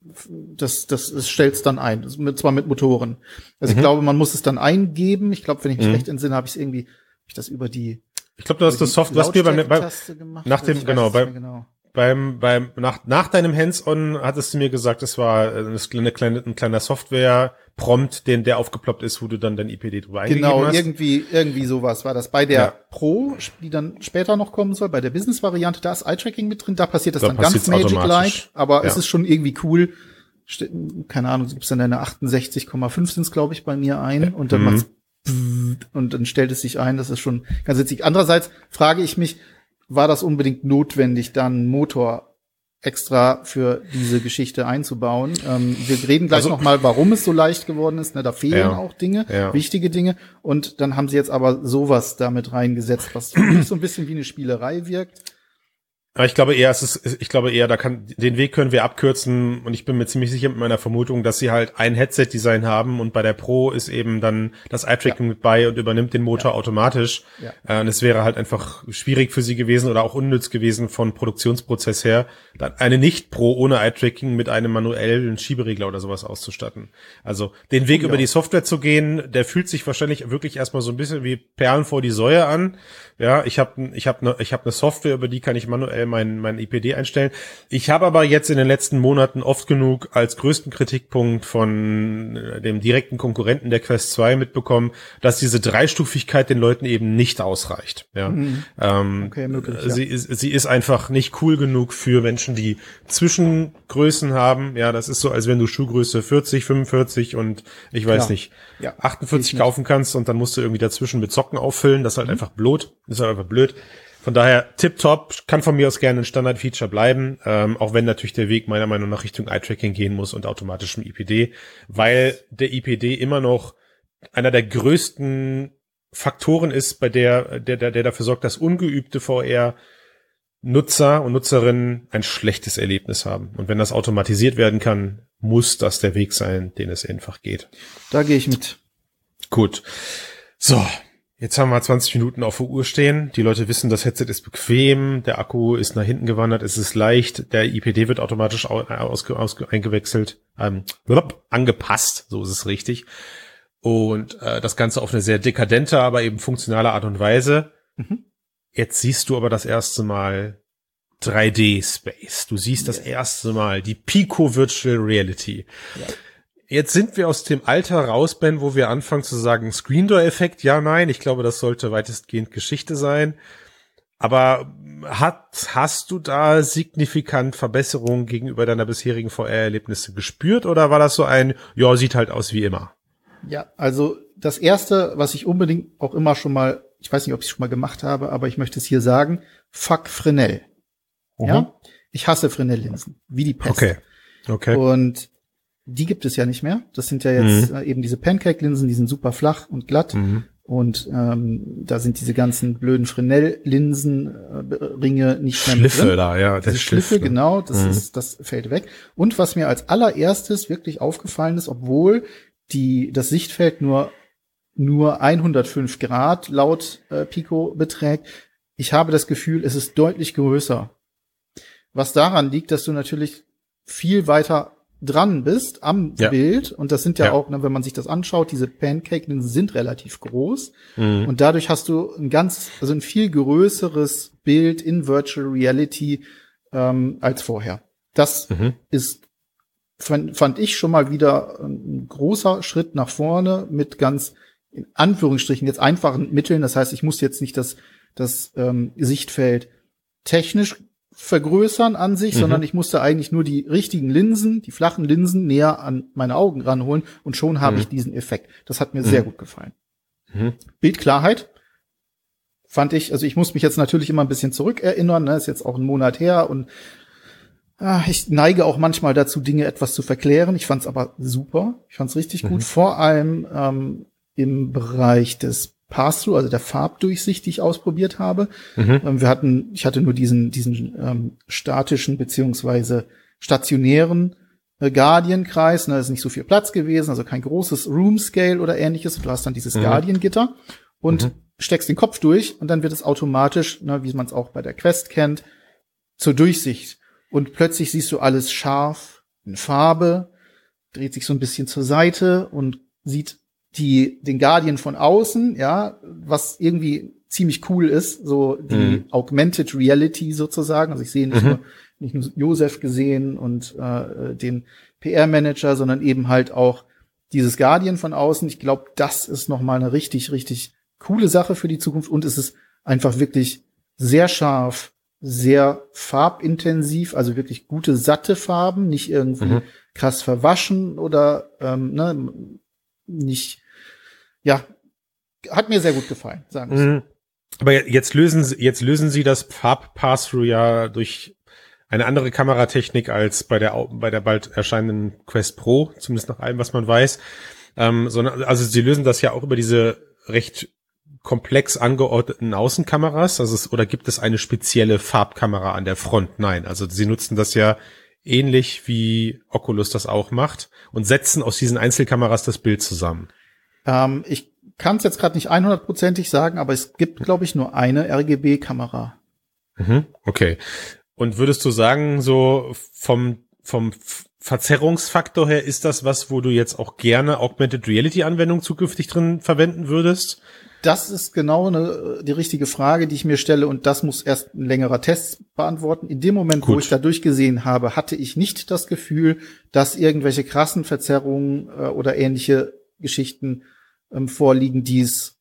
das, das, das stellt's dann ein. Mit, zwar mit Motoren. Also mhm. ich glaube, man muss es dann eingeben. Ich glaube, wenn ich mich mhm. recht entsinne, habe ich es irgendwie, hab ich das über die ich glaube, du hast das Soft, was mir beim, beim nach dem, genau, beim, genau beim, beim, nach, nach deinem Hands-on hattest du mir gesagt, es war äh, eine kleine, ein kleiner Software-Prompt, den, der aufgeploppt ist, wo du dann dein IPD drüber eingegeben genau, hast. Genau, irgendwie, irgendwie sowas war das. Bei der ja. Pro, die dann später noch kommen soll, bei der Business-Variante, da ist Eye-Tracking mit drin, da passiert das da dann ganz Magic-like, aber ja. es ist schon irgendwie cool. Keine Ahnung, du gibst dann deine 68,5 sind glaube ich, bei mir ein und dann mhm. macht's und dann stellt es sich ein, das ist schon ganz witzig. Andererseits frage ich mich, war das unbedingt notwendig, dann Motor extra für diese Geschichte einzubauen. Ähm, wir reden gleich also, noch mal, warum es so leicht geworden ist. Ne, da fehlen ja, auch Dinge, ja. wichtige Dinge. Und dann haben sie jetzt aber sowas damit reingesetzt, was so ein bisschen wie eine Spielerei wirkt. Ich glaube eher, es ist, ich glaube eher, da kann, den Weg können wir abkürzen und ich bin mir ziemlich sicher mit meiner Vermutung, dass sie halt ein Headset-Design haben und bei der Pro ist eben dann das Eye-Tracking ja. mit bei und übernimmt den Motor ja. automatisch. Ja. Äh, und es wäre halt einfach schwierig für sie gewesen oder auch unnütz gewesen von Produktionsprozess her, dann eine Nicht-Pro ohne Eye-Tracking mit einem manuellen Schieberegler oder sowas auszustatten. Also den Weg über die Software zu gehen, der fühlt sich wahrscheinlich wirklich erstmal so ein bisschen wie Perlen vor die Säue an. Ja, ich habe ich hab ne, ich hab eine Software, über die kann ich manuell mein, mein IPD einstellen. Ich habe aber jetzt in den letzten Monaten oft genug als größten Kritikpunkt von äh, dem direkten Konkurrenten der Quest 2 mitbekommen, dass diese Dreistufigkeit den Leuten eben nicht ausreicht. Ja, mhm. ähm, okay, möglich, ja. sie, sie ist einfach nicht cool genug für Menschen, die Zwischengrößen haben. Ja, das ist so, als wenn du Schuhgröße 40, 45 und ich weiß Klar. nicht, ja, 48 kaufen kannst und dann musst du irgendwie dazwischen mit Socken auffüllen. Das ist halt mhm. einfach blöd. Das ist halt einfach blöd. Von daher tipptopp, kann von mir aus gerne ein Standard-Feature bleiben, ähm, auch wenn natürlich der Weg meiner Meinung nach Richtung Eye-Tracking gehen muss und automatischem IPD, weil der IPD immer noch einer der größten Faktoren ist, bei der, der, der, der dafür sorgt, dass ungeübte VR Nutzer und Nutzerinnen ein schlechtes Erlebnis haben. Und wenn das automatisiert werden kann, muss das der Weg sein, den es einfach geht. Da gehe ich mit. Gut. So, jetzt haben wir 20 Minuten auf der Uhr stehen. Die Leute wissen, das Headset ist bequem, der Akku ist nach hinten gewandert, es ist leicht, der IPD wird automatisch aus, aus, eingewechselt, ähm, angepasst, so ist es richtig. Und äh, das Ganze auf eine sehr dekadente, aber eben funktionale Art und Weise. Mhm. Jetzt siehst du aber das erste Mal 3D-Space. Du siehst das erste Mal die Pico Virtual Reality. Ja. Jetzt sind wir aus dem Alter raus, Ben, wo wir anfangen zu sagen, Screen Door Effekt, ja, nein. Ich glaube, das sollte weitestgehend Geschichte sein. Aber hat, hast du da signifikant Verbesserungen gegenüber deiner bisherigen VR-Erlebnisse gespürt oder war das so ein, ja, sieht halt aus wie immer? Ja, also das erste, was ich unbedingt auch immer schon mal ich weiß nicht, ob ich es schon mal gemacht habe, aber ich möchte es hier sagen, fuck Fresnel. Mhm. Ja? Ich hasse Fresnel-Linsen, wie die Pest. Okay. Okay. Und die gibt es ja nicht mehr. Das sind ja jetzt mhm. Äh, eben diese Pancake-Linsen, die sind super flach und glatt. Mhm. Und ähm, da sind diese ganzen blöden Fresnel-Linsen-Ringe äh, nicht mehr Schliffe drin. da, ja. Der diese Schliffe, Schliff, ne? genau, das mhm. ist, das fällt weg. Und was mir als allererstes wirklich aufgefallen ist, obwohl die, das Sichtfeld nur nur 105 Grad laut äh, Pico beträgt. Ich habe das Gefühl, es ist deutlich größer. Was daran liegt, dass du natürlich viel weiter dran bist am ja. Bild. Und das sind ja, ja, auch, ne, wenn man sich das anschaut, diese Pancake sind relativ groß. Mhm. Und dadurch hast du ein ganz, also ein viel größeres Bild in Virtual Reality ähm, als vorher. Das mhm. ist, fand, fand ich schon mal wieder ein großer Schritt nach vorne mit ganz in Anführungsstrichen jetzt einfachen Mitteln. Das heißt, ich muss jetzt nicht das, das ähm, Sichtfeld technisch vergrößern an sich, mhm. sondern ich musste eigentlich nur die richtigen Linsen, die flachen Linsen näher an meine Augen ranholen und schon habe mhm. ich diesen Effekt. Das hat mir mhm. sehr gut gefallen. Mhm. Bildklarheit fand ich, also ich muss mich jetzt natürlich immer ein bisschen zurückerinnern, ne, ist jetzt auch ein Monat her und ah, ich neige auch manchmal dazu, Dinge etwas zu verklären. Ich fand es aber super. Ich fand es richtig gut. Mhm. Vor allem ähm, im Bereich des Pass-Through, also der Farbdurchsicht, die ich ausprobiert habe. Mhm. Ähm, wir hatten, ich hatte nur diesen, diesen ähm, statischen beziehungsweise stationären äh, Guardian-Kreis. Ne, da ist nicht so viel Platz gewesen, also kein großes Room-Scale oder ähnliches. Du hast dann dieses mhm. Guardian-Gitter und mhm. steckst den Kopf durch und dann wird es automatisch, ne, wie man es auch bei der Quest kennt, zur Durchsicht. Und plötzlich siehst du alles scharf, in Farbe, dreht sich so ein bisschen zur Seite und sieht die, den Guardian von außen, ja, was irgendwie ziemlich cool ist, so die mhm. Augmented Reality sozusagen. Also ich sehe nicht mhm. nur nicht nur Josef gesehen und äh, den PR-Manager, sondern eben halt auch dieses Guardian von außen. Ich glaube, das ist noch mal eine richtig, richtig coole Sache für die Zukunft und es ist einfach wirklich sehr scharf, sehr farbintensiv, also wirklich gute satte Farben, nicht irgendwie mhm. krass verwaschen oder ähm, ne, nicht ja, hat mir sehr gut gefallen, sagen wir mhm. Aber jetzt lösen Sie, jetzt lösen Sie das Farb Pass-Through ja durch eine andere Kameratechnik als bei der, bei der bald erscheinenden Quest Pro, zumindest nach allem, was man weiß. Ähm, sondern, also Sie lösen das ja auch über diese recht komplex angeordneten Außenkameras, also es, oder gibt es eine spezielle Farbkamera an der Front? Nein, also Sie nutzen das ja ähnlich wie Oculus das auch macht und setzen aus diesen Einzelkameras das Bild zusammen. Ähm, ich kann es jetzt gerade nicht 100%ig sagen, aber es gibt, glaube ich, nur eine RGB-Kamera. Mhm, okay. Und würdest du sagen, so vom, vom Verzerrungsfaktor her ist das was, wo du jetzt auch gerne Augmented Reality Anwendung zukünftig drin verwenden würdest? Das ist genau eine, die richtige Frage, die ich mir stelle und das muss erst ein längerer Test beantworten. In dem Moment, Gut. wo ich da durchgesehen habe, hatte ich nicht das Gefühl, dass irgendwelche krassen Verzerrungen äh, oder ähnliche Geschichten ähm, vorliegen, die es,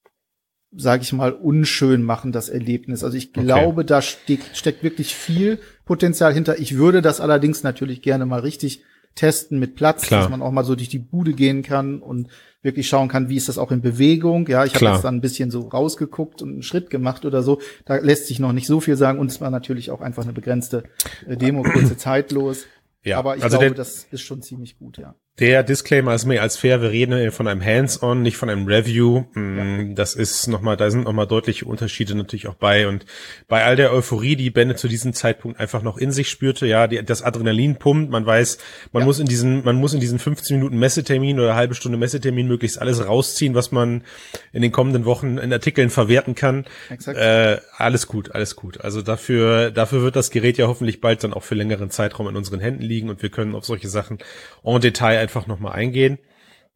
sage ich mal, unschön machen, das Erlebnis. Also ich glaube, okay. da steckt, steckt wirklich viel Potenzial hinter. Ich würde das allerdings natürlich gerne mal richtig testen mit Platz, Klar. dass man auch mal so durch die Bude gehen kann und wirklich schauen kann, wie ist das auch in Bewegung. Ja, ich habe jetzt dann ein bisschen so rausgeguckt und einen Schritt gemacht oder so. Da lässt sich noch nicht so viel sagen und es war natürlich auch einfach eine begrenzte äh, Demo, kurze [CLEARS THROAT] Zeit los. Ja, aber ich also glaube, das ist schon ziemlich gut, ja. Der Disclaimer ist mir als fair, wir reden von einem Hands-on, nicht von einem Review. Mm. Das ist nochmal, da sind nochmal deutliche Unterschiede natürlich auch bei. Und bei all der Euphorie, die Benne zu diesem Zeitpunkt einfach noch in sich spürte, ja, die, das Adrenalin pumpt, man weiß, man ja. muss in diesen, man muss in diesen 15 Minuten Messetermin oder halbe Stunde Messetermin möglichst alles rausziehen, was man in den kommenden Wochen in Artikeln verwerten kann. Äh, alles gut, alles gut. Also dafür, dafür wird das Gerät ja hoffentlich bald dann auch für längeren Zeitraum in unseren Händen liegen und wir können auf solche Sachen en Detail einfach nochmal eingehen.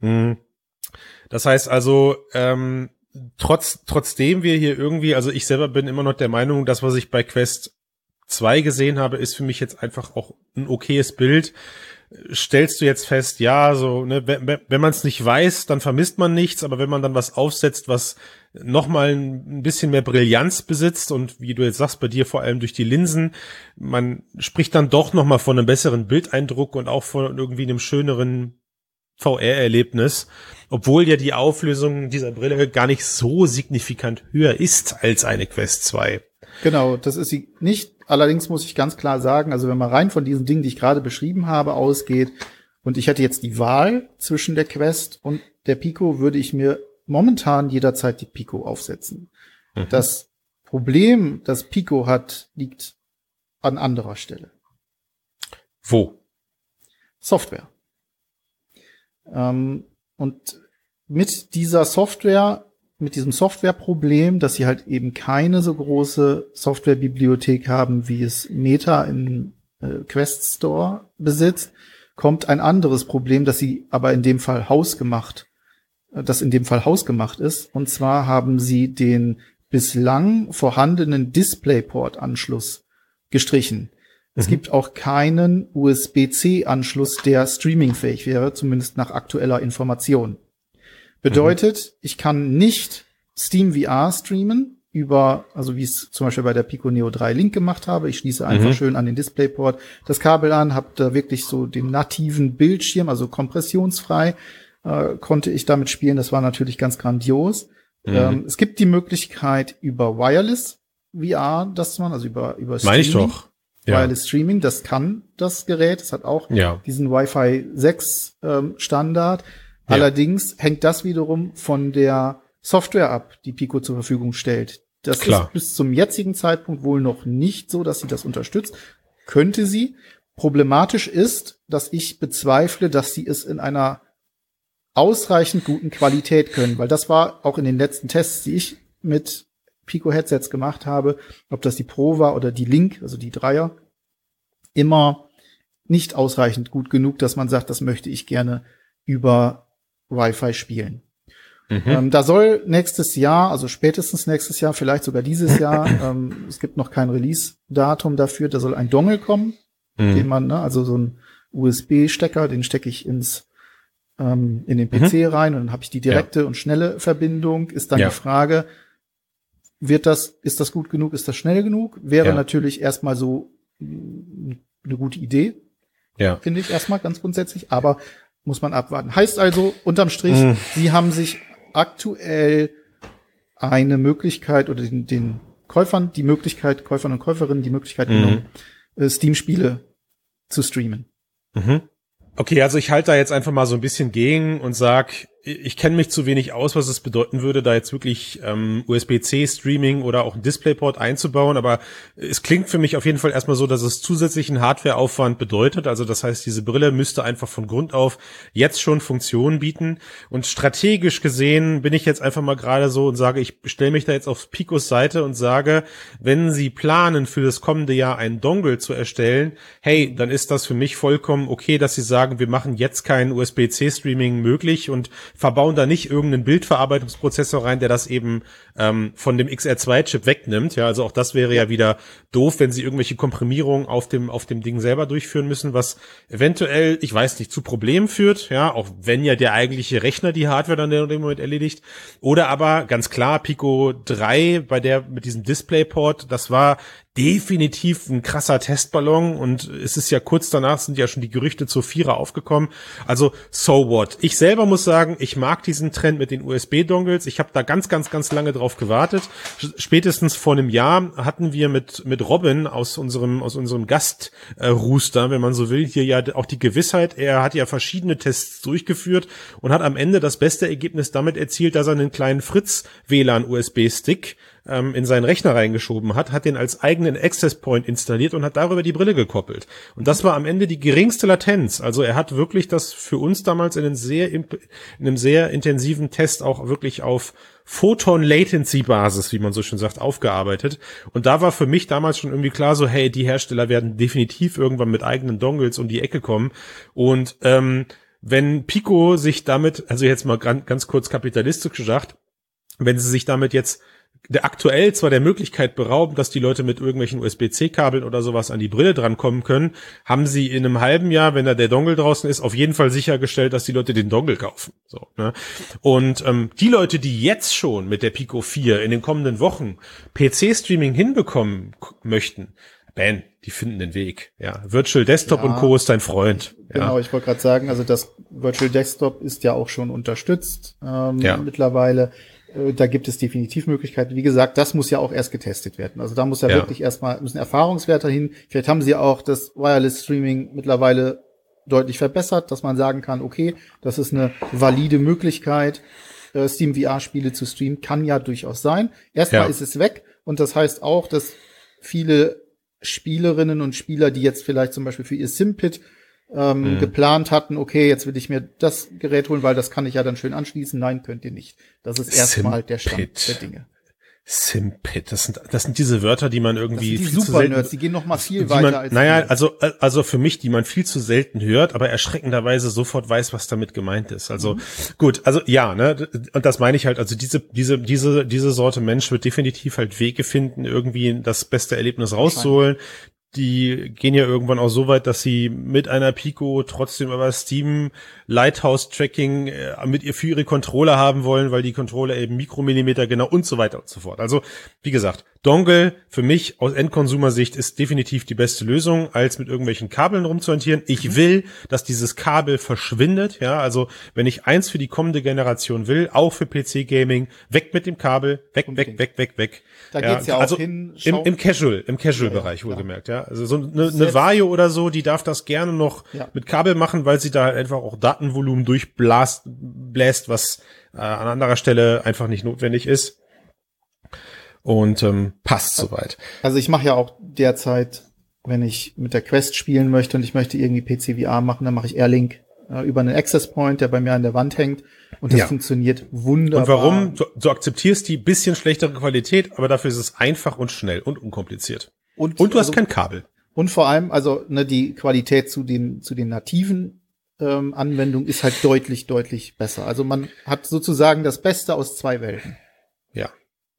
Hm. Das heißt also, ähm, trotz, trotzdem wir hier irgendwie, also ich selber bin immer noch der Meinung, das, was ich bei Quest 2 gesehen habe, ist für mich jetzt einfach auch ein okayes Bild. Stellst du jetzt fest, ja, so, ne, wenn, wenn man es nicht weiß, dann vermisst man nichts, aber wenn man dann was aufsetzt, was nochmal ein bisschen mehr Brillanz besitzt und wie du jetzt sagst, bei dir vor allem durch die Linsen, man spricht dann doch nochmal von einem besseren Bildeindruck und auch von irgendwie einem schöneren VR-Erlebnis, obwohl ja die Auflösung dieser Brille gar nicht so signifikant höher ist als eine Quest 2. Genau, das ist sie nicht. Allerdings muss ich ganz klar sagen, also wenn man rein von diesen Dingen, die ich gerade beschrieben habe, ausgeht und ich hätte jetzt die Wahl zwischen der Quest und der Pico, würde ich mir momentan jederzeit die Pico aufsetzen. Mhm. Das Problem, das Pico hat, liegt an anderer Stelle. Wo? Software. Ähm, und mit dieser Software, mit diesem Softwareproblem, dass sie halt eben keine so große Softwarebibliothek haben, wie es Meta in äh, Quest Store besitzt, kommt ein anderes Problem, das sie aber in dem Fall hausgemacht das in dem Fall hausgemacht ist. Und zwar haben sie den bislang vorhandenen DisplayPort-Anschluss gestrichen. Es mhm. gibt auch keinen USB-C-Anschluss, der streamingfähig wäre, zumindest nach aktueller Information. Bedeutet, mhm. ich kann nicht Steam VR streamen über, also wie es zum Beispiel bei der Pico Neo 3 Link gemacht habe. Ich schließe einfach mhm. schön an den DisplayPort das Kabel an, habe da wirklich so den nativen Bildschirm, also kompressionsfrei äh, konnte ich damit spielen. Das war natürlich ganz grandios. Mhm. Ähm, es gibt die Möglichkeit über Wireless VR, dass man, also über, über Streaming. Meine ich doch. Ja. Wireless Streaming, das kann das Gerät. Es hat auch ja. diesen Wi-Fi 6 ähm, Standard. Ja. Allerdings hängt das wiederum von der Software ab, die Pico zur Verfügung stellt. Das Klar. ist bis zum jetzigen Zeitpunkt wohl noch nicht so, dass sie das unterstützt. Könnte sie. Problematisch ist, dass ich bezweifle, dass sie es in einer ausreichend guten Qualität können, weil das war auch in den letzten Tests, die ich mit Pico Headsets gemacht habe, ob das die Pro war oder die Link, also die Dreier, immer nicht ausreichend gut genug, dass man sagt, das möchte ich gerne über Wi-Fi spielen. Mhm. Ähm, da soll nächstes Jahr, also spätestens nächstes Jahr, vielleicht sogar dieses [LAUGHS] Jahr, ähm, es gibt noch kein Release-Datum dafür, da soll ein Dongle kommen, mhm. den man, ne, also so ein USB-Stecker, den stecke ich ins ähm, in den PC mhm. rein und dann habe ich die direkte ja. und schnelle Verbindung. Ist dann ja. die Frage, wird das, ist das gut genug, ist das schnell genug? Wäre ja. natürlich erstmal so eine gute Idee. Ja. Finde ich erstmal ganz grundsätzlich, aber muss man abwarten. Heißt also, unterm Strich, mhm. sie haben sich aktuell eine Möglichkeit oder den, den Käufern die Möglichkeit, Käufern und Käuferinnen die Möglichkeit mhm. genommen, äh, Steam-Spiele zu streamen. Mhm. Okay, also ich halte da jetzt einfach mal so ein bisschen gegen und sag, ich kenne mich zu wenig aus, was es bedeuten würde, da jetzt wirklich ähm, USB-C-Streaming oder auch ein DisplayPort einzubauen. Aber es klingt für mich auf jeden Fall erstmal so, dass es zusätzlichen Hardwareaufwand bedeutet. Also das heißt, diese Brille müsste einfach von Grund auf jetzt schon Funktionen bieten. Und strategisch gesehen bin ich jetzt einfach mal gerade so und sage, ich stelle mich da jetzt auf Picos Seite und sage, wenn Sie planen, für das kommende Jahr einen Dongle zu erstellen, hey, dann ist das für mich vollkommen okay, dass Sie sagen, wir machen jetzt kein USB-C-Streaming möglich und verbauen da nicht irgendeinen Bildverarbeitungsprozessor rein, der das eben ähm, von dem XR2-Chip wegnimmt. Ja, also auch das wäre ja wieder doof, wenn sie irgendwelche Komprimierungen auf dem auf dem Ding selber durchführen müssen, was eventuell, ich weiß nicht, zu Problemen führt. Ja, auch wenn ja der eigentliche Rechner die Hardware dann in dem Moment erledigt. Oder aber ganz klar Pico 3 bei der mit diesem DisplayPort, das war definitiv ein krasser Testballon und es ist ja kurz danach sind ja schon die Gerüchte zur Vierer aufgekommen. Also so what. Ich selber muss sagen, ich mag diesen Trend mit den USB-Dongles. Ich habe da ganz, ganz, ganz lange drauf gewartet. Spätestens vor einem Jahr hatten wir mit mit Robin aus unserem aus unserem Gastrooster, äh, wenn man so will, hier ja auch die Gewissheit. Er hat ja verschiedene Tests durchgeführt und hat am Ende das beste Ergebnis damit erzielt, dass er einen kleinen Fritz WLAN USB-Stick ähm, in seinen Rechner reingeschoben hat, hat den als eigenen Access Point installiert und hat darüber die Brille gekoppelt. Und das war am Ende die geringste Latenz. Also er hat wirklich das für uns damals in einem sehr, in einem sehr intensiven Test auch wirklich auf Photon Latency Basis, wie man so schön sagt, aufgearbeitet. Und da war für mich damals schon irgendwie klar so, hey, die Hersteller werden definitiv irgendwann mit eigenen Dongles um die Ecke kommen. Und ähm, wenn Pico sich damit, also jetzt mal ganz kurz kapitalistisch gesagt, wenn sie sich damit jetzt der aktuell zwar der Möglichkeit berauben, dass die Leute mit irgendwelchen USB-C-Kabeln oder sowas an die Brille drankommen können, haben sie in einem halben Jahr, wenn da der Dongle draußen ist, auf jeden Fall sichergestellt, dass die Leute den Dongle kaufen. So, ne? Und ähm, die Leute, die jetzt schon mit der Pico 4 in den kommenden Wochen PC-Streaming hinbekommen möchten, Ben, die finden den Weg. Ja, Virtual Desktop ja, und Co. ist dein Freund. Genau, ja. ich wollte gerade sagen, also das Virtual Desktop ist ja auch schon unterstützt ähm, ja. mittlerweile. Äh, da gibt es definitiv Möglichkeiten. Wie gesagt, das muss ja auch erst getestet werden. Also da muss ja, ja. wirklich erstmal, müssen Erfahrungswerte hin. Vielleicht haben sie auch das Wireless Streaming mittlerweile deutlich verbessert, dass man sagen kann, okay, das ist eine valide Möglichkeit, äh, Steam VR-Spiele zu streamen. Kann ja durchaus sein. Erstmal ja. ist es weg und das heißt auch, dass viele Spielerinnen und Spieler, die jetzt vielleicht zum Beispiel für ihr Simpit ähm, mhm. geplant hatten, okay, jetzt will ich mir das Gerät holen, weil das kann ich ja dann schön anschließen. Nein, könnt ihr nicht. Das ist erstmal der Stand der Dinge. Simpit, das sind, das sind diese Wörter, die man irgendwie das sind die Super Nerds, die gehen noch mal viel weiter man, als Naja, also, also für mich, die man viel zu selten hört, aber erschreckenderweise sofort weiß, was damit gemeint ist. Also, mhm. gut, also, ja, ne, und das meine ich halt, also diese, diese, diese, diese Sorte Mensch wird definitiv halt Wege finden, irgendwie das beste Erlebnis rauszuholen die gehen ja irgendwann auch so weit, dass sie mit einer Pico trotzdem über Steam Lighthouse Tracking äh, mit ihr für ihre Controller haben wollen, weil die Controller eben Mikromillimeter genau und so weiter und so fort. Also, wie gesagt, Dongle für mich aus Endkonsumersicht ist definitiv die beste Lösung, als mit irgendwelchen Kabeln rumzuhantieren. Ich mhm. will, dass dieses Kabel verschwindet, ja, also wenn ich eins für die kommende Generation will, auch für PC Gaming, weg mit dem Kabel, weg, weg, weg, weg, weg. Da ja, geht's ja auch also hin. Im, Im Casual, im Casual-Bereich ja, ja, wohlgemerkt, ja. Also so eine, eine Vario oder so, die darf das gerne noch mit Kabel machen, weil sie da halt einfach auch Datenvolumen durchbläst, bläst, was äh, an anderer Stelle einfach nicht notwendig ist. Und ähm, passt soweit. Also ich mache ja auch derzeit, wenn ich mit der Quest spielen möchte und ich möchte irgendwie PCVR machen, dann mache ich Airlink äh, über einen Access Point, der bei mir an der Wand hängt. Und das ja. funktioniert wunderbar. Und warum? Du, du akzeptierst die bisschen schlechtere Qualität, aber dafür ist es einfach und schnell und unkompliziert. Und, und du also, hast kein Kabel. Und vor allem, also ne, die Qualität zu den, zu den nativen ähm, Anwendungen ist halt deutlich, deutlich besser. Also man hat sozusagen das Beste aus zwei Welten.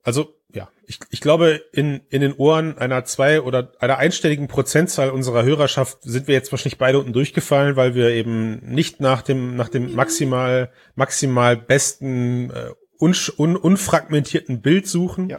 Also ja, ich, ich glaube, in, in den Ohren einer zwei oder einer einstelligen Prozentzahl unserer Hörerschaft sind wir jetzt wahrscheinlich beide unten durchgefallen, weil wir eben nicht nach dem, nach dem maximal, maximal besten, äh, un, un, unfragmentierten Bild suchen. Ja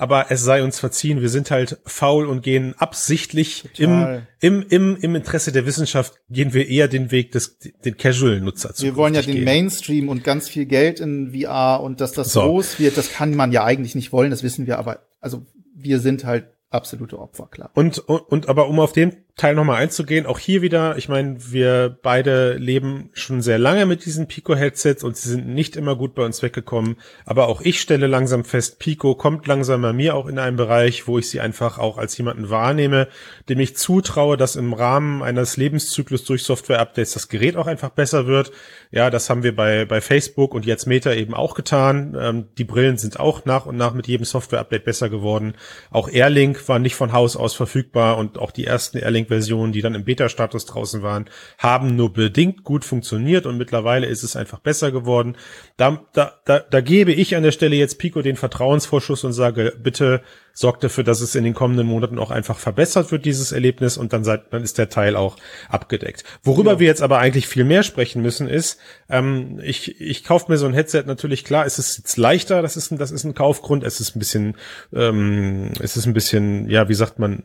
aber es sei uns verziehen, wir sind halt faul und gehen absichtlich im, im, im, im Interesse der Wissenschaft gehen wir eher den Weg des, den Casual-Nutzer zu. Wir wollen ja den gehen. Mainstream und ganz viel Geld in VR und dass das so. groß wird, das kann man ja eigentlich nicht wollen, das wissen wir, aber also wir sind halt absolute Opfer, klar. Und, und, und aber um auf den Teil nochmal einzugehen, auch hier wieder, ich meine, wir beide leben schon sehr lange mit diesen Pico-Headsets und sie sind nicht immer gut bei uns weggekommen. Aber auch ich stelle langsam fest, Pico kommt langsam bei mir auch in einen Bereich, wo ich sie einfach auch als jemanden wahrnehme, dem ich zutraue, dass im Rahmen eines Lebenszyklus durch Software-Updates das Gerät auch einfach besser wird. Ja, das haben wir bei, bei Facebook und jetzt Meta eben auch getan. Ähm, die Brillen sind auch nach und nach mit jedem Software-Update besser geworden. Auch Airlink war nicht von Haus aus verfügbar und auch die ersten Airlink Versionen, die dann im Beta-Status draußen waren, haben nur bedingt gut funktioniert und mittlerweile ist es einfach besser geworden. Da, da, da, da gebe ich an der Stelle jetzt Pico den Vertrauensvorschuss und sage, bitte sorgt dafür, dass es in den kommenden Monaten auch einfach verbessert wird, dieses Erlebnis, und dann, seid, dann ist der Teil auch abgedeckt. Worüber ja. wir jetzt aber eigentlich viel mehr sprechen müssen, ist, ähm, ich, ich kaufe mir so ein Headset natürlich klar, es ist jetzt leichter, das ist ein, das ist ein Kaufgrund, es ist ein bisschen, ähm, es ist ein bisschen, ja, wie sagt man,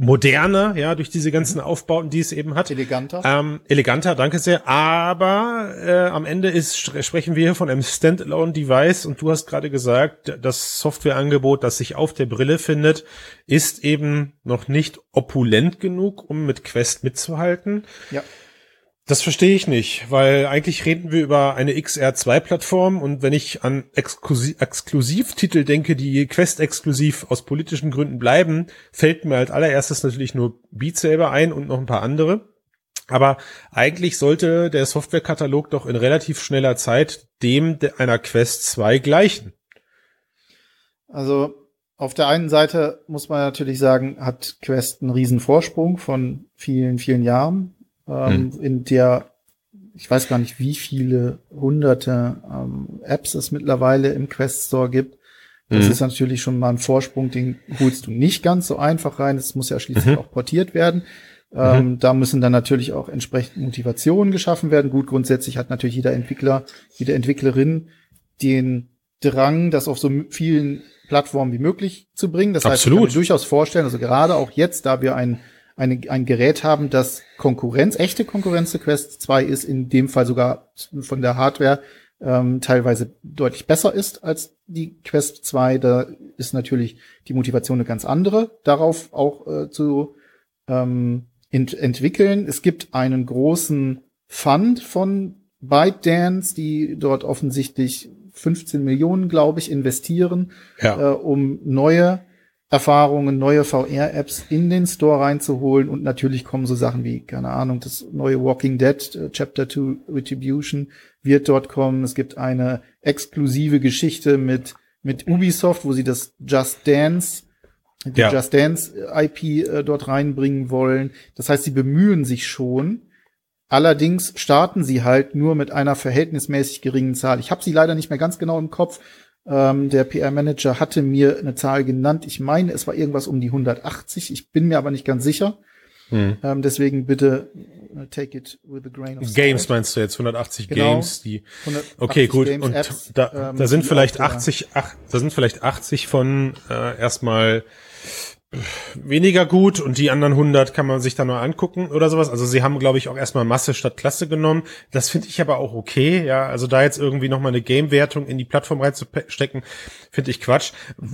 moderner, ja, durch diese ganzen mhm. Aufbauten, die es eben hat. Eleganter. Ähm, eleganter, danke sehr. Aber äh, am Ende ist sprechen wir hier von einem Standalone-Device und du hast gerade gesagt, das Softwareangebot, das sich auf der Brille findet, ist eben noch nicht opulent genug, um mit Quest mitzuhalten. Ja. Das verstehe ich nicht, weil eigentlich reden wir über eine XR2-Plattform und wenn ich an Exklusiv Exklusivtitel denke, die Quest-exklusiv aus politischen Gründen bleiben, fällt mir als allererstes natürlich nur Beat Saber ein und noch ein paar andere. Aber eigentlich sollte der Softwarekatalog doch in relativ schneller Zeit dem einer Quest 2 gleichen. Also auf der einen Seite muss man natürlich sagen, hat Quest einen riesen Vorsprung von vielen, vielen Jahren ähm, hm. in der ich weiß gar nicht, wie viele hunderte ähm, Apps es mittlerweile im Quest Store gibt. Das mhm. ist natürlich schon mal ein Vorsprung, den holst du nicht ganz so einfach rein. Es muss ja schließlich mhm. auch portiert werden. Ähm, mhm. Da müssen dann natürlich auch entsprechend Motivationen geschaffen werden. Gut, grundsätzlich hat natürlich jeder Entwickler, jede Entwicklerin den Drang, das auf so vielen Plattformen wie möglich zu bringen. Das heißt, ich kann mir durchaus vorstellen, also gerade auch jetzt, da wir ein eine, ein Gerät haben, das Konkurrenz, echte Konkurrenz zu Quest 2 ist, in dem Fall sogar von der Hardware ähm, teilweise deutlich besser ist als die Quest 2. Da ist natürlich die Motivation eine ganz andere, darauf auch äh, zu ähm, ent entwickeln. Es gibt einen großen Fund von ByteDance, die dort offensichtlich 15 Millionen, glaube ich, investieren, ja. äh, um neue Erfahrungen, neue VR-Apps in den Store reinzuholen und natürlich kommen so Sachen wie, keine Ahnung, das neue Walking Dead äh, Chapter 2 Retribution wird dort kommen. Es gibt eine exklusive Geschichte mit, mit Ubisoft, wo sie das Just Dance, die ja. Just Dance IP äh, dort reinbringen wollen. Das heißt, sie bemühen sich schon. Allerdings starten sie halt nur mit einer verhältnismäßig geringen Zahl. Ich habe sie leider nicht mehr ganz genau im Kopf, ähm, der PR-Manager hatte mir eine Zahl genannt. Ich meine, es war irgendwas um die 180. Ich bin mir aber nicht ganz sicher. Hm. Ähm, deswegen bitte uh, take it with a grain of salt. Games meinst du jetzt 180 genau. Games, die Okay, gut Games und Apps, da, ähm, da sind vielleicht 80 ach, da sind vielleicht 80 von äh, erstmal weniger gut und die anderen 100 kann man sich dann mal angucken oder sowas. Also sie haben, glaube ich, auch erstmal Masse statt Klasse genommen. Das finde ich aber auch okay, ja. Also da jetzt irgendwie nochmal eine Game-Wertung in die Plattform reinzustecken, finde ich Quatsch.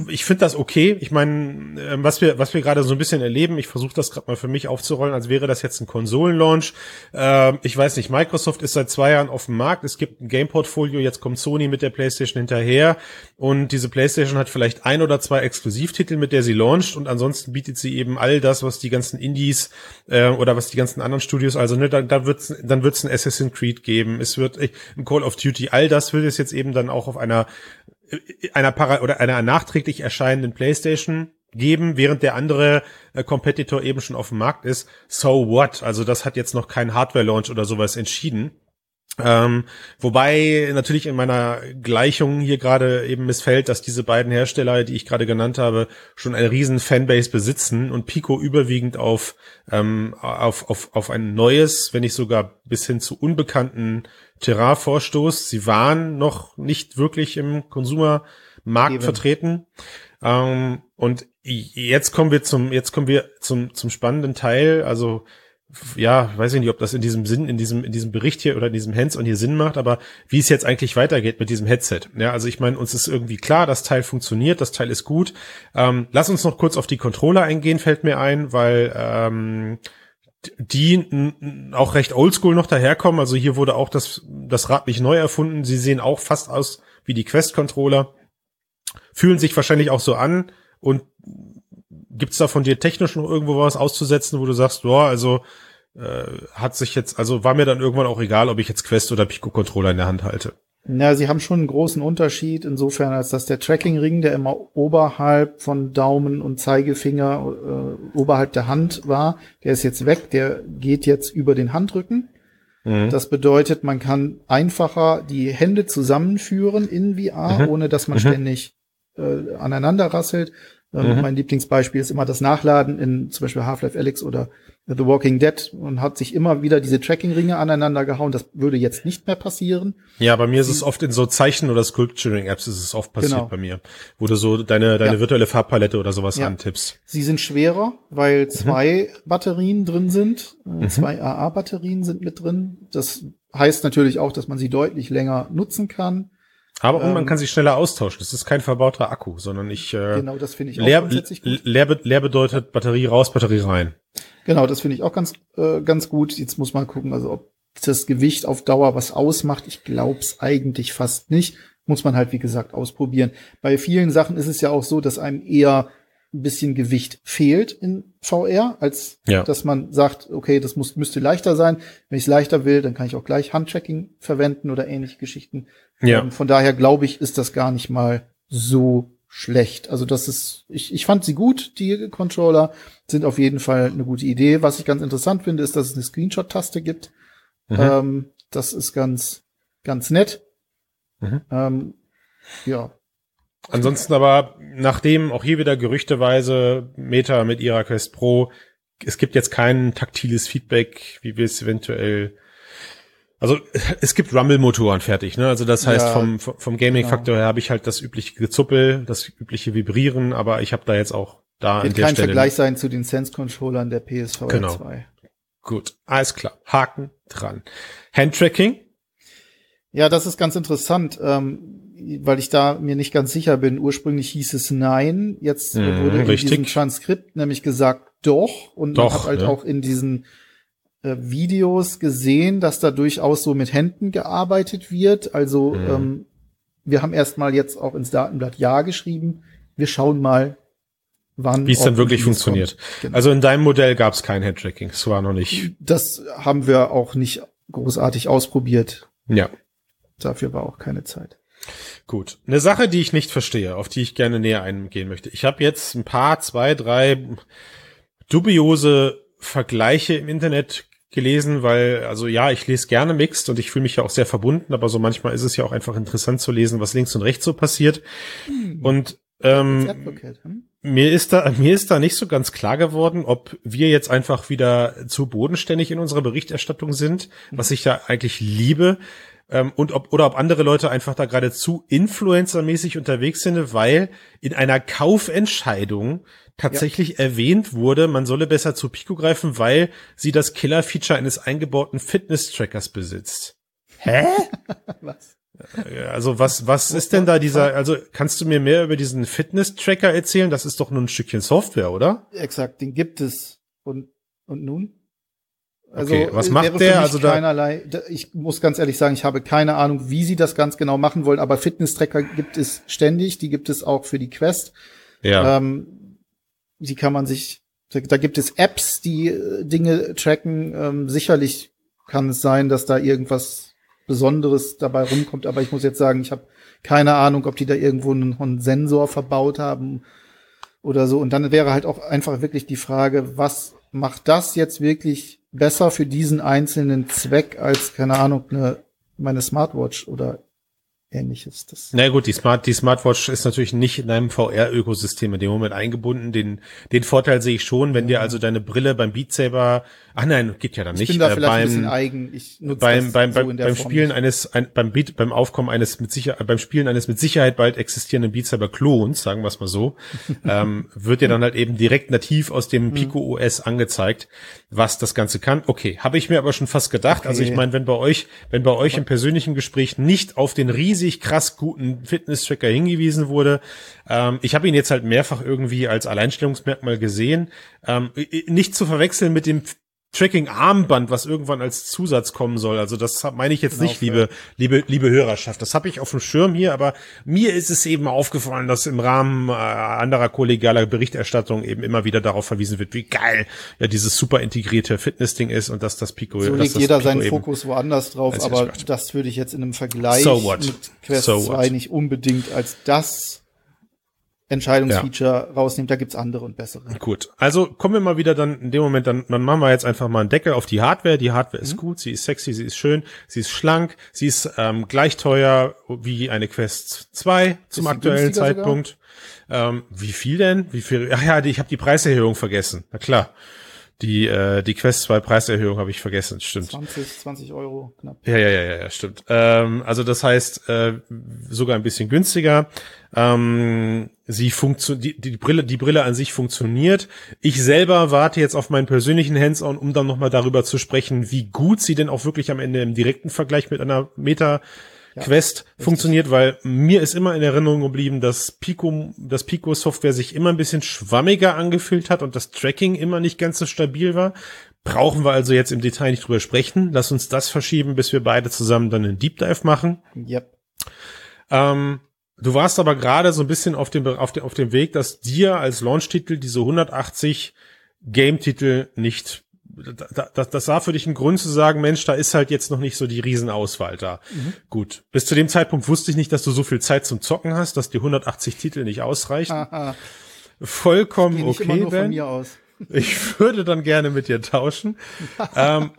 Ich finde das okay. Ich meine, ähm, was wir, was wir gerade so ein bisschen erleben, ich versuche das gerade mal für mich aufzurollen, als wäre das jetzt ein Konsolenlaunch. Ähm, ich weiß nicht, Microsoft ist seit zwei Jahren auf dem Markt. Es gibt ein Game-Portfolio, jetzt kommt Sony mit der PlayStation hinterher und diese PlayStation hat vielleicht ein oder zwei Exklusivtitel, mit der sie launcht und ansonsten ansonsten bietet sie eben all das, was die ganzen Indies äh, oder was die ganzen anderen Studios, also ne, da, da wird's, dann wird's ein Assassin's Creed geben, es wird äh, ein Call of Duty, all das wird es jetzt eben dann auch auf einer äh, einer para oder einer nachträglich erscheinenden PlayStation geben, während der andere äh, Competitor eben schon auf dem Markt ist. So what? Also das hat jetzt noch kein Hardware-Launch oder sowas entschieden. Ähm, wobei natürlich in meiner Gleichung hier gerade eben missfällt, dass diese beiden Hersteller, die ich gerade genannt habe, schon eine riesen Fanbase besitzen und Pico überwiegend auf, ähm, auf, auf, auf ein neues, wenn nicht sogar bis hin zu unbekannten Terrain vorstoßt. Sie waren noch nicht wirklich im Konsumermarkt vertreten. Ähm, und jetzt kommen wir zum, jetzt kommen wir zum, zum spannenden Teil. Also ja, weiß ich nicht, ob das in diesem Sinn, in diesem, in diesem Bericht hier oder in diesem Hands-on hier Sinn macht, aber wie es jetzt eigentlich weitergeht mit diesem Headset. Ja, also ich meine, uns ist irgendwie klar, das Teil funktioniert, das Teil ist gut. Ähm, lass uns noch kurz auf die Controller eingehen, fällt mir ein, weil ähm, die auch recht oldschool noch daherkommen. Also hier wurde auch das, das Rad nicht neu erfunden. Sie sehen auch fast aus wie die Quest-Controller. Fühlen sich wahrscheinlich auch so an und gibt's da von dir technisch noch irgendwo was auszusetzen, wo du sagst, boah, also äh, hat sich jetzt, also war mir dann irgendwann auch egal, ob ich jetzt Quest oder Pico Controller in der Hand halte. Na, sie haben schon einen großen Unterschied insofern, als dass der Tracking-Ring, der immer oberhalb von Daumen und Zeigefinger, äh, oberhalb der Hand war, der ist jetzt weg, der geht jetzt über den Handrücken. Mhm. Das bedeutet, man kann einfacher die Hände zusammenführen in VR, mhm. ohne dass man mhm. ständig äh, aneinander rasselt. Ähm, mhm. Mein Lieblingsbeispiel ist immer das Nachladen in zum Beispiel Half-Life Alyx oder The Walking Dead und hat sich immer wieder diese Tracking-Ringe aneinander gehauen. Das würde jetzt nicht mehr passieren. Ja, bei mir ist es oft in so Zeichen- oder Sculpturing-Apps ist es oft passiert genau. bei mir, wo du so deine, deine ja. virtuelle Farbpalette oder sowas ja. antippst. Sie sind schwerer, weil mhm. zwei mhm. Batterien drin sind. Mhm. Zwei AA-Batterien sind mit drin. Das heißt natürlich auch, dass man sie deutlich länger nutzen kann. Aber ähm, man kann sie schneller austauschen. Das ist kein verbauter Akku, sondern ich äh, genau das finde ich leer, auch grundsätzlich gut. Leer, leer bedeutet Batterie raus, Batterie rein. Genau, das finde ich auch ganz äh, ganz gut. Jetzt muss man gucken, also ob das Gewicht auf Dauer was ausmacht. Ich glaub's eigentlich fast nicht. Muss man halt wie gesagt ausprobieren. Bei vielen Sachen ist es ja auch so, dass einem eher ein bisschen Gewicht fehlt in VR, als ja. dass man sagt, okay, das muss, müsste leichter sein. Wenn ich es leichter will, dann kann ich auch gleich Handtracking verwenden oder ähnliche Geschichten. Ja. Ähm, von daher glaube ich, ist das gar nicht mal so schlecht. Also das ist, ich, ich fand sie gut, die Controller sind auf jeden Fall eine gute Idee. Was ich ganz interessant finde, ist, dass es eine Screenshot-Taste gibt. Mhm. Ähm, das ist ganz, ganz nett. Mhm. Ähm, ja, Ansonsten aber, nachdem auch hier wieder gerüchteweise Meta mit ihrer Quest Pro, es gibt jetzt kein taktiles Feedback, wie wir es eventuell also es gibt Rumble-Motoren fertig, ne? Also das heißt, ja, vom, vom Gaming-Faktor genau. her habe ich halt das übliche Gezuppel, das übliche Vibrieren, aber ich habe da jetzt auch da Wird an der kein Stelle Vergleich sein zu den Sense-Controllern der PSVR genau. 2. Gut, alles klar. Haken dran. Handtracking? Ja, das ist ganz interessant. Ähm, weil ich da mir nicht ganz sicher bin. Ursprünglich hieß es nein, jetzt mhm, wurde in richtig. diesem Transkript nämlich gesagt doch und doch, man hat halt ja. auch in diesen äh, Videos gesehen, dass da durchaus so mit Händen gearbeitet wird. Also mhm. ähm, wir haben erstmal jetzt auch ins Datenblatt Ja geschrieben. Wir schauen mal, wann. Wie es dann wirklich funktioniert. Genau. Also in deinem Modell gab es kein Headtracking. Es war noch nicht. Das haben wir auch nicht großartig ausprobiert. Ja. Dafür war auch keine Zeit. Gut. Eine Sache, die ich nicht verstehe, auf die ich gerne näher eingehen möchte. Ich habe jetzt ein paar, zwei, drei dubiose Vergleiche im Internet gelesen, weil, also ja, ich lese gerne Mixed und ich fühle mich ja auch sehr verbunden, aber so manchmal ist es ja auch einfach interessant zu lesen, was links und rechts so passiert. Hm. Und ähm, hm? mir ist da mir ist da nicht so ganz klar geworden, ob wir jetzt einfach wieder zu bodenständig in unserer Berichterstattung sind, was ich ja eigentlich liebe, ähm, und ob oder ob andere Leute einfach da gerade zu influencermäßig unterwegs sind, weil in einer Kaufentscheidung tatsächlich ja. erwähnt wurde, man solle besser zu Pico greifen, weil sie das Killer-Feature eines eingebauten Fitness-Trackers besitzt. Hä? [LAUGHS] was? Also was, was ist denn da dieser, also kannst du mir mehr über diesen Fitness-Tracker erzählen? Das ist doch nur ein Stückchen Software, oder? Exakt, den gibt es. Und, und nun? Also okay, was macht der? Also keinerlei, ich muss ganz ehrlich sagen, ich habe keine Ahnung, wie sie das ganz genau machen wollen, aber Fitness-Tracker gibt es ständig, die gibt es auch für die Quest. Ja. Ähm, die kann man sich, da gibt es Apps, die äh, Dinge tracken. Ähm, sicherlich kann es sein, dass da irgendwas Besonderes dabei rumkommt, aber ich muss jetzt sagen, ich habe keine Ahnung, ob die da irgendwo einen, einen Sensor verbaut haben oder so. Und dann wäre halt auch einfach wirklich die Frage, was macht das jetzt wirklich besser für diesen einzelnen Zweck als, keine Ahnung, eine, meine Smartwatch oder ähnliches. Das Na gut, die Smart, die Smartwatch ist natürlich nicht in einem VR-Ökosystem in dem Moment eingebunden. Den, den Vorteil sehe ich schon, wenn dir also deine Brille beim Beat Saber, ach nein, geht ja dann nicht. Ich bin da äh, vielleicht beim, ein bisschen eigen. Ich nutze beim, beim, so beim, beim Spielen nicht. eines, ein, beim Beat, beim Aufkommen eines mit Sicherheit, beim Spielen eines mit Sicherheit bald existierenden Beat Saber Klons, sagen wir es mal so, [LAUGHS] ähm, wird dir dann halt eben direkt nativ aus dem mhm. Pico OS angezeigt, was das Ganze kann. Okay, habe ich mir aber schon fast gedacht. Okay. Also ich meine, wenn bei euch, wenn bei euch im persönlichen Gespräch nicht auf den riesigen riesig krass guten Fitness-Tracker hingewiesen wurde. Ähm, ich habe ihn jetzt halt mehrfach irgendwie als Alleinstellungsmerkmal gesehen. Ähm, nicht zu verwechseln mit dem Tracking-Armband, was irgendwann als Zusatz kommen soll. Also das meine ich jetzt genau, nicht, liebe, liebe, liebe Hörerschaft. Das habe ich auf dem Schirm hier, aber mir ist es eben aufgefallen, dass im Rahmen äh, anderer kollegialer Berichterstattung eben immer wieder darauf verwiesen wird, wie geil ja dieses super integrierte Fitness-Ding ist und dass das Pico. So legt jeder Pico seinen Fokus woanders drauf, aber das würde ich jetzt in einem Vergleich so mit Quest so 2 nicht unbedingt als das Entscheidungsfeature ja. rausnimmt, da gibt's andere und bessere. Gut, also kommen wir mal wieder dann in dem Moment, dann, dann machen wir jetzt einfach mal einen Deckel auf die Hardware. Die Hardware mhm. ist gut, sie ist sexy, sie ist schön, sie ist schlank, sie ist ähm, gleich teuer wie eine Quest 2 zum aktuellen Zeitpunkt. Ähm, wie viel denn? Wie viel? Ach ja, ich habe die Preiserhöhung vergessen. Na klar. Die, äh, die Quest 2 Preiserhöhung habe ich vergessen, stimmt. 20, 20 Euro knapp. Ja, ja, ja, ja, stimmt. Ähm, also das heißt, äh, sogar ein bisschen günstiger. Ähm, sie funktioniert, die, die Brille, die Brille an sich funktioniert. Ich selber warte jetzt auf meinen persönlichen Hands-on, um dann nochmal darüber zu sprechen, wie gut sie denn auch wirklich am Ende im direkten Vergleich mit einer Meta Quest ja, funktioniert, weil mir ist immer in Erinnerung geblieben, dass Pico, das Pico Software sich immer ein bisschen schwammiger angefühlt hat und das Tracking immer nicht ganz so stabil war. Brauchen wir also jetzt im Detail nicht drüber sprechen. Lass uns das verschieben, bis wir beide zusammen dann einen Deep Dive machen. Yep. Ähm, du warst aber gerade so ein bisschen auf dem, auf dem, auf dem Weg, dass dir als Launch-Titel diese 180 Game-Titel nicht das, das war für dich ein Grund zu sagen, Mensch, da ist halt jetzt noch nicht so die Riesenauswahl da. Mhm. Gut. Bis zu dem Zeitpunkt wusste ich nicht, dass du so viel Zeit zum Zocken hast, dass die 180 Titel nicht ausreichen. Aha. Vollkommen okay, ben. Ich würde dann gerne mit dir tauschen. [LAUGHS] ähm,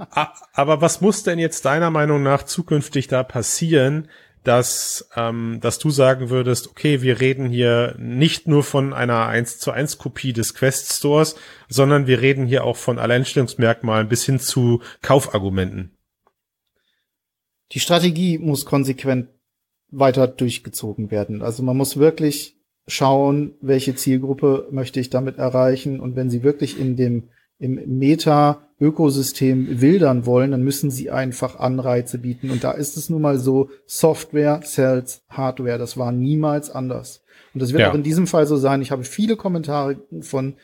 aber was muss denn jetzt deiner Meinung nach zukünftig da passieren, dass, ähm, dass du sagen würdest, okay, wir reden hier nicht nur von einer 1 zu 1 Kopie des Quest Stores, sondern wir reden hier auch von Alleinstellungsmerkmalen bis hin zu Kaufargumenten. Die Strategie muss konsequent weiter durchgezogen werden. Also man muss wirklich schauen, welche Zielgruppe möchte ich damit erreichen und wenn sie wirklich in dem im Meta-Ökosystem wildern wollen, dann müssen sie einfach Anreize bieten. Und da ist es nun mal so, Software sells Hardware. Das war niemals anders. Und das wird ja. auch in diesem Fall so sein. Ich habe viele Kommentare von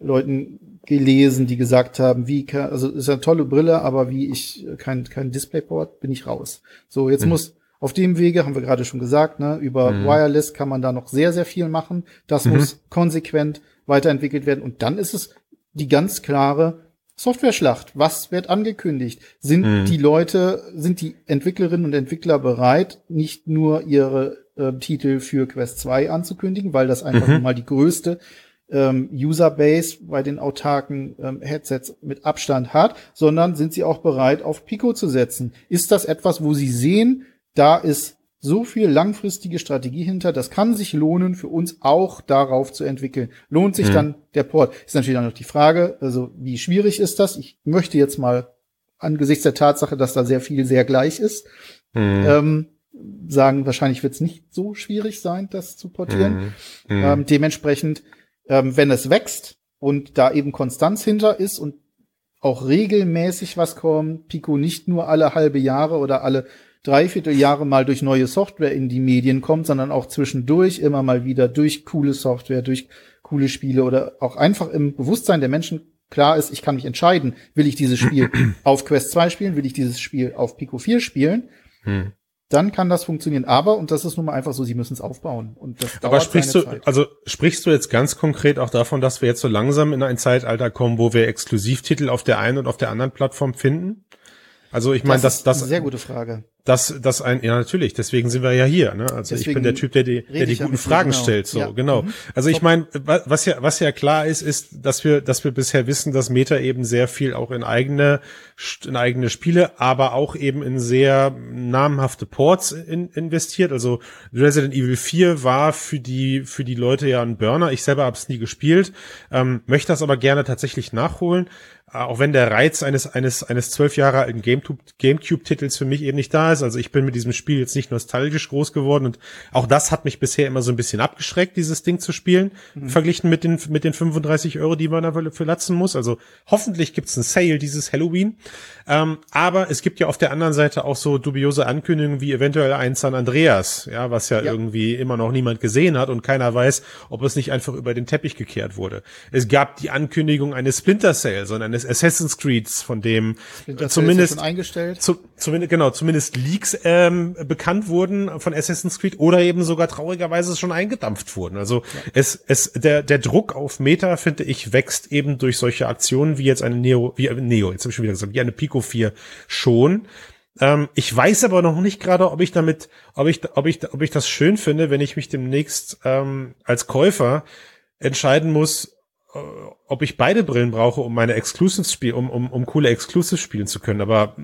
Leuten gelesen, die gesagt haben, wie kann, also ist eine tolle Brille, aber wie ich kein kein Displayport bin ich raus. So jetzt mhm. muss auf dem Wege haben wir gerade schon gesagt, ne, über mhm. Wireless kann man da noch sehr sehr viel machen. Das mhm. muss konsequent weiterentwickelt werden und dann ist es die ganz klare Software-Schlacht. Was wird angekündigt? Sind mhm. die Leute, sind die Entwicklerinnen und Entwickler bereit, nicht nur ihre äh, Titel für Quest 2 anzukündigen, weil das einfach mhm. mal die größte ähm, Userbase bei den autarken ähm, Headsets mit Abstand hat, sondern sind sie auch bereit, auf Pico zu setzen? Ist das etwas, wo sie sehen, da ist so viel langfristige Strategie hinter, das kann sich lohnen, für uns auch darauf zu entwickeln. Lohnt sich mhm. dann der Port? Ist natürlich dann noch die Frage, also wie schwierig ist das? Ich möchte jetzt mal angesichts der Tatsache, dass da sehr viel sehr gleich ist, mhm. ähm, sagen, wahrscheinlich wird es nicht so schwierig sein, das zu portieren. Mhm. Ähm, dementsprechend, ähm, wenn es wächst und da eben Konstanz hinter ist und auch regelmäßig was kommt, Pico nicht nur alle halbe Jahre oder alle Dreivierteljahre mal durch neue Software in die Medien kommt, sondern auch zwischendurch immer mal wieder durch coole Software, durch coole Spiele oder auch einfach im Bewusstsein der Menschen klar ist, ich kann mich entscheiden, will ich dieses Spiel [CLEARS THROAT] auf Quest 2 spielen, will ich dieses Spiel auf Pico 4 spielen, hm. dann kann das funktionieren. Aber, und das ist nun mal einfach so, sie müssen es aufbauen. Und das Aber sprichst du, Zeit. also sprichst du jetzt ganz konkret auch davon, dass wir jetzt so langsam in ein Zeitalter kommen, wo wir Exklusivtitel auf der einen und auf der anderen Plattform finden? Also ich meine, das, das, das eine sehr gute Frage. dass das ein ja natürlich deswegen sind wir ja hier ne? Also deswegen ich bin der Typ der die der die guten Fragen genau. stellt so ja. genau. Mhm. also ich meine was ja was ja klar ist ist dass wir dass wir bisher wissen dass Meta eben sehr viel auch in eigene in eigene Spiele aber auch eben in sehr namhafte Ports in, investiert. Also Resident Evil 4 war für die für die Leute ja ein Burner. Ich selber habe es nie gespielt ähm, möchte das aber gerne tatsächlich nachholen auch wenn der Reiz eines eines eines zwölf Jahre alten GameCube GameCube Titels für mich eben nicht da ist. Also ich bin mit diesem Spiel jetzt nicht nostalgisch groß geworden und auch das hat mich bisher immer so ein bisschen abgeschreckt, dieses Ding zu spielen, mhm. verglichen mit den, mit den 35 Euro, die man dafür latzen muss. Also hoffentlich gibt's einen Sale dieses Halloween. Ähm, aber es gibt ja auf der anderen Seite auch so dubiose Ankündigungen wie eventuell ein San Andreas, ja, was ja, ja. irgendwie immer noch niemand gesehen hat und keiner weiß, ob es nicht einfach über den Teppich gekehrt wurde. Es gab die Ankündigung eines Splinter Cell, sondern eines Assassin's Creeds, von dem Splinter zumindest eingestellt. Zu, zumindest genau, zumindest Leaks ähm, bekannt wurden von Assassin's Creed oder eben sogar traurigerweise schon eingedampft wurden. Also ja. es es der der Druck auf Meta finde ich wächst eben durch solche Aktionen wie jetzt eine Neo wie Neo, jetzt habe ich schon wieder gesagt, wie eine Pico 4 schon. Ähm, ich weiß aber noch nicht gerade, ob ich damit, ob ich, ob ich, ob ich das schön finde, wenn ich mich demnächst ähm, als Käufer entscheiden muss, äh, ob ich beide Brillen brauche, um meine Exclusives spielen, um, um, um coole Exclusives spielen zu können. Aber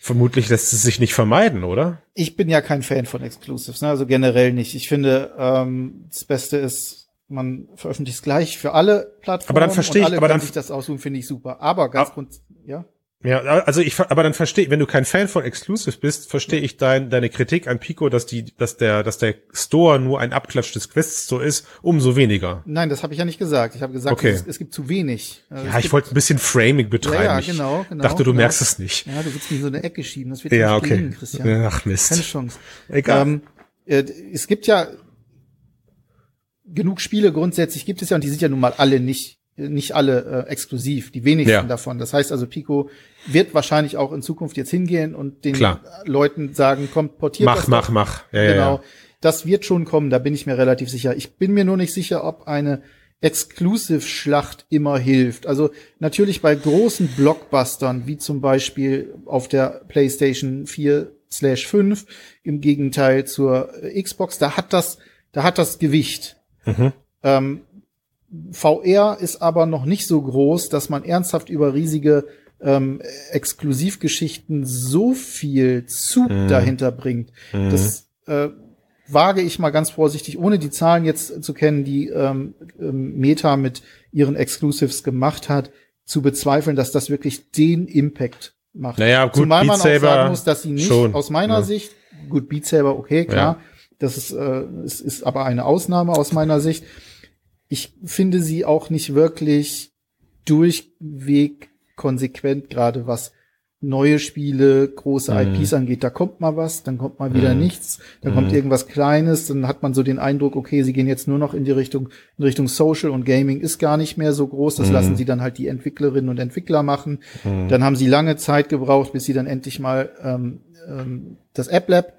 vermutlich lässt es sich nicht vermeiden, oder? Ich bin ja kein Fan von Exclusives, ne? also generell nicht. Ich finde, ähm, das Beste ist, man veröffentlicht es gleich für alle Plattformen. Aber dann verstehe ich, aber dann sich das aussuchen, finde ich super. Aber ganz grund, ja. Ja, also ich, aber dann verstehe, wenn du kein Fan von Exclusive bist, verstehe ich dein, deine Kritik an Pico, dass die, dass der, dass der Store nur ein Abklatsch des Quests Store ist, umso weniger. Nein, das habe ich ja nicht gesagt. Ich habe gesagt, okay. es, es, gibt zu wenig. Also ja, ich wollte ein bisschen Framing betreiben. Ja, ja genau, genau. Dachte, du genau. merkst es nicht. Ja, du willst mir so eine Ecke schieben. Das wird ja okay. Gelingen, Christian. Ach Mist. Keine Chance. Egal. Ähm, äh, es gibt ja genug Spiele grundsätzlich gibt es ja und die sind ja nun mal alle nicht nicht alle äh, exklusiv, die wenigsten ja. davon. Das heißt also, Pico wird wahrscheinlich auch in Zukunft jetzt hingehen und den Klar. Leuten sagen, kommt, portiert mach, das. Mach, mach, mach. Ja, genau. Ja, das wird schon kommen, da bin ich mir relativ sicher. Ich bin mir nur nicht sicher, ob eine Exclusive-Schlacht immer hilft. Also natürlich bei großen Blockbustern, wie zum Beispiel auf der PlayStation 4 slash 5, im Gegenteil zur Xbox, da hat das, da hat das Gewicht. Mhm. Ähm, VR ist aber noch nicht so groß, dass man ernsthaft über riesige ähm, Exklusivgeschichten so viel Zug mhm. dahinter bringt. Mhm. Das äh, wage ich mal ganz vorsichtig, ohne die Zahlen jetzt zu kennen, die ähm, ähm, Meta mit ihren Exclusives gemacht hat, zu bezweifeln, dass das wirklich den Impact macht. Naja, gut, Zumal man Beat auch sagen muss, dass sie nicht schon, aus meiner ja. Sicht, gut, Beat Saber, okay, klar, ja. das ist, äh, ist, ist aber eine Ausnahme aus meiner Sicht ich finde sie auch nicht wirklich durchweg konsequent, gerade was neue Spiele, große mhm. IPs angeht. Da kommt mal was, dann kommt mal wieder mhm. nichts, dann mhm. kommt irgendwas Kleines, dann hat man so den Eindruck, okay, sie gehen jetzt nur noch in die Richtung, in Richtung Social und Gaming ist gar nicht mehr so groß. Das mhm. lassen sie dann halt die Entwicklerinnen und Entwickler machen. Mhm. Dann haben sie lange Zeit gebraucht, bis sie dann endlich mal ähm, ähm, das App Lab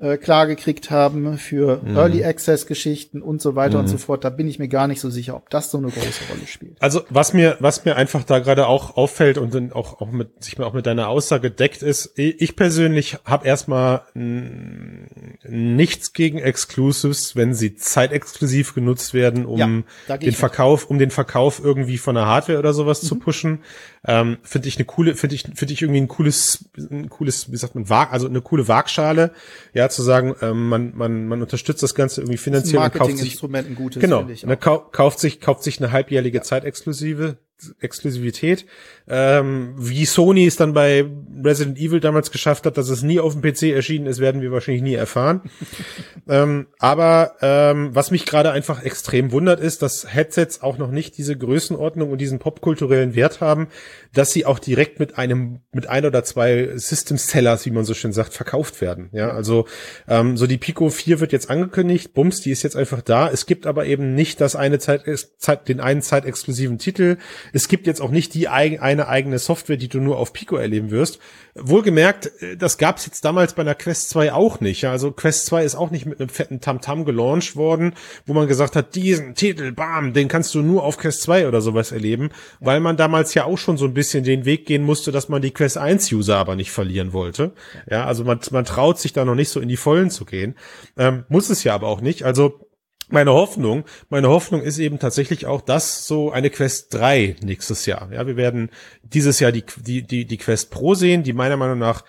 äh, klar gekriegt haben für mhm. Early Access Geschichten und so weiter mhm. und so fort. Da bin ich mir gar nicht so sicher, ob das so eine große Rolle spielt. Also was mir was mir einfach da gerade auch auffällt und dann auch auch mit sich auch mit deiner Aussage deckt ist, ich persönlich habe erstmal nichts gegen Exclusives, wenn sie zeitexklusiv genutzt werden, um ja, den Verkauf um den Verkauf irgendwie von der Hardware oder sowas mhm. zu pushen. Ähm, finde ich eine coole, finde ich, finde ich irgendwie ein cooles, ein cooles, wie sagt man, Waag, also eine coole Waagschale, ja, zu sagen, ähm, man, man, man unterstützt das Ganze irgendwie finanziell und kauft sich, ein gutes, genau, ne, kauft sich, kauft sich eine halbjährige ja. Zeitexklusive, Exklusivität, ähm, wie Sony es dann bei Resident Evil damals geschafft hat, dass es nie auf dem PC erschienen ist, werden wir wahrscheinlich nie erfahren. [LAUGHS] ähm, aber ähm, was mich gerade einfach extrem wundert, ist, dass Headsets auch noch nicht diese Größenordnung und diesen popkulturellen Wert haben, dass sie auch direkt mit einem, mit ein oder zwei System Sellers, wie man so schön sagt, verkauft werden. Ja, also ähm, so die Pico 4 wird jetzt angekündigt, Bums, die ist jetzt einfach da. Es gibt aber eben nicht das eine Zeit, Zeit den einen zeitexklusiven Titel. Es gibt jetzt auch nicht die eine eigene Software, die du nur auf Pico erleben wirst. Wohlgemerkt, äh, das gab's jetzt damals bei einer Quest 2 auch nicht. Ja, also Quest 2 ist auch nicht mit einem fetten Tamtam -Tam gelauncht worden, wo man gesagt hat, diesen Titel, bam, den kannst du nur auf Quest 2 oder sowas erleben, weil man damals ja auch schon so ein bisschen den Weg gehen musste, dass man die Quest 1 User aber nicht verlieren wollte. Ja, also man, man traut sich da noch nicht so in die Vollen zu gehen. Ähm, muss es ja aber auch nicht. Also meine Hoffnung, meine Hoffnung ist eben tatsächlich auch, dass so eine Quest 3 nächstes Jahr. Ja, wir werden dieses Jahr die, die, die, die Quest Pro sehen, die meiner Meinung nach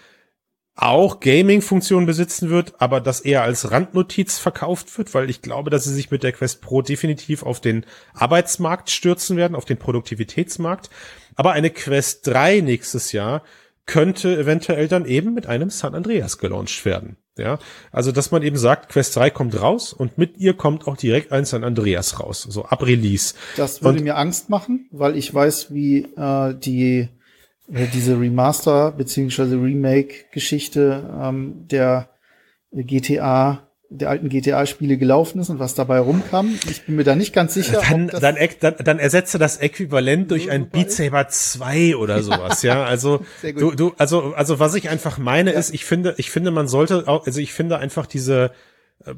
auch Gaming-Funktionen besitzen wird, aber das eher als Randnotiz verkauft wird, weil ich glaube, dass sie sich mit der Quest Pro definitiv auf den Arbeitsmarkt stürzen werden, auf den Produktivitätsmarkt. Aber eine Quest 3 nächstes Jahr könnte eventuell dann eben mit einem San Andreas gelauncht werden. Ja, also dass man eben sagt, Quest 3 kommt raus und mit ihr kommt auch direkt ein San Andreas raus, so ab Release. Das würde und, mir Angst machen, weil ich weiß, wie äh, die äh, diese Remaster beziehungsweise Remake-Geschichte ähm, der GTA der alten GTA-Spiele gelaufen ist und was dabei rumkam. Ich bin mir da nicht ganz sicher. Dann, dann, dann, dann ersetze das Äquivalent durch ein Beat Saber 2 oder sowas, ja. Also [LAUGHS] du, du, also, also was ich einfach meine ist, ich finde, ich finde, man sollte auch, also ich finde einfach diese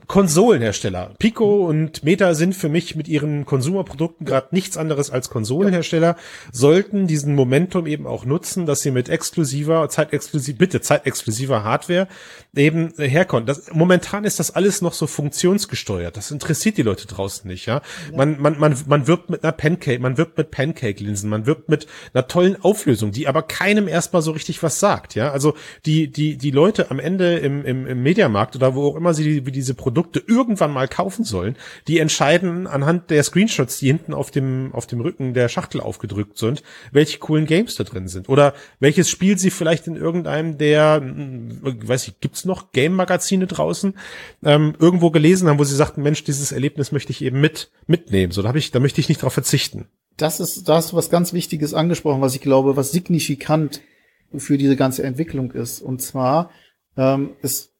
Konsolenhersteller. Pico und Meta sind für mich mit ihren Konsumerprodukten gerade nichts anderes als Konsolenhersteller, sollten diesen Momentum eben auch nutzen, dass sie mit exklusiver, zeitexklusiv, bitte zeitexklusiver Hardware eben herkommen. Das, momentan ist das alles noch so funktionsgesteuert. Das interessiert die Leute draußen nicht, ja. Man, man, man, man wirbt mit einer Pancake, man wirbt mit Pancake-Linsen, man wirbt mit einer tollen Auflösung, die aber keinem erstmal so richtig was sagt, ja. Also die, die, die Leute am Ende im, im, im Mediamarkt oder wo auch immer sie wie diese diese Produkte irgendwann mal kaufen sollen, die entscheiden anhand der Screenshots, die hinten auf dem, auf dem Rücken der Schachtel aufgedrückt sind, welche coolen Games da drin sind. Oder welches Spiel sie vielleicht in irgendeinem der, hm, weiß ich, gibt's noch Game-Magazine draußen, ähm, irgendwo gelesen haben, wo sie sagten, Mensch, dieses Erlebnis möchte ich eben mit, mitnehmen. So, da habe ich, da möchte ich nicht drauf verzichten. Das ist, da was ganz Wichtiges angesprochen, was ich glaube, was signifikant für diese ganze Entwicklung ist. Und zwar, ähm, es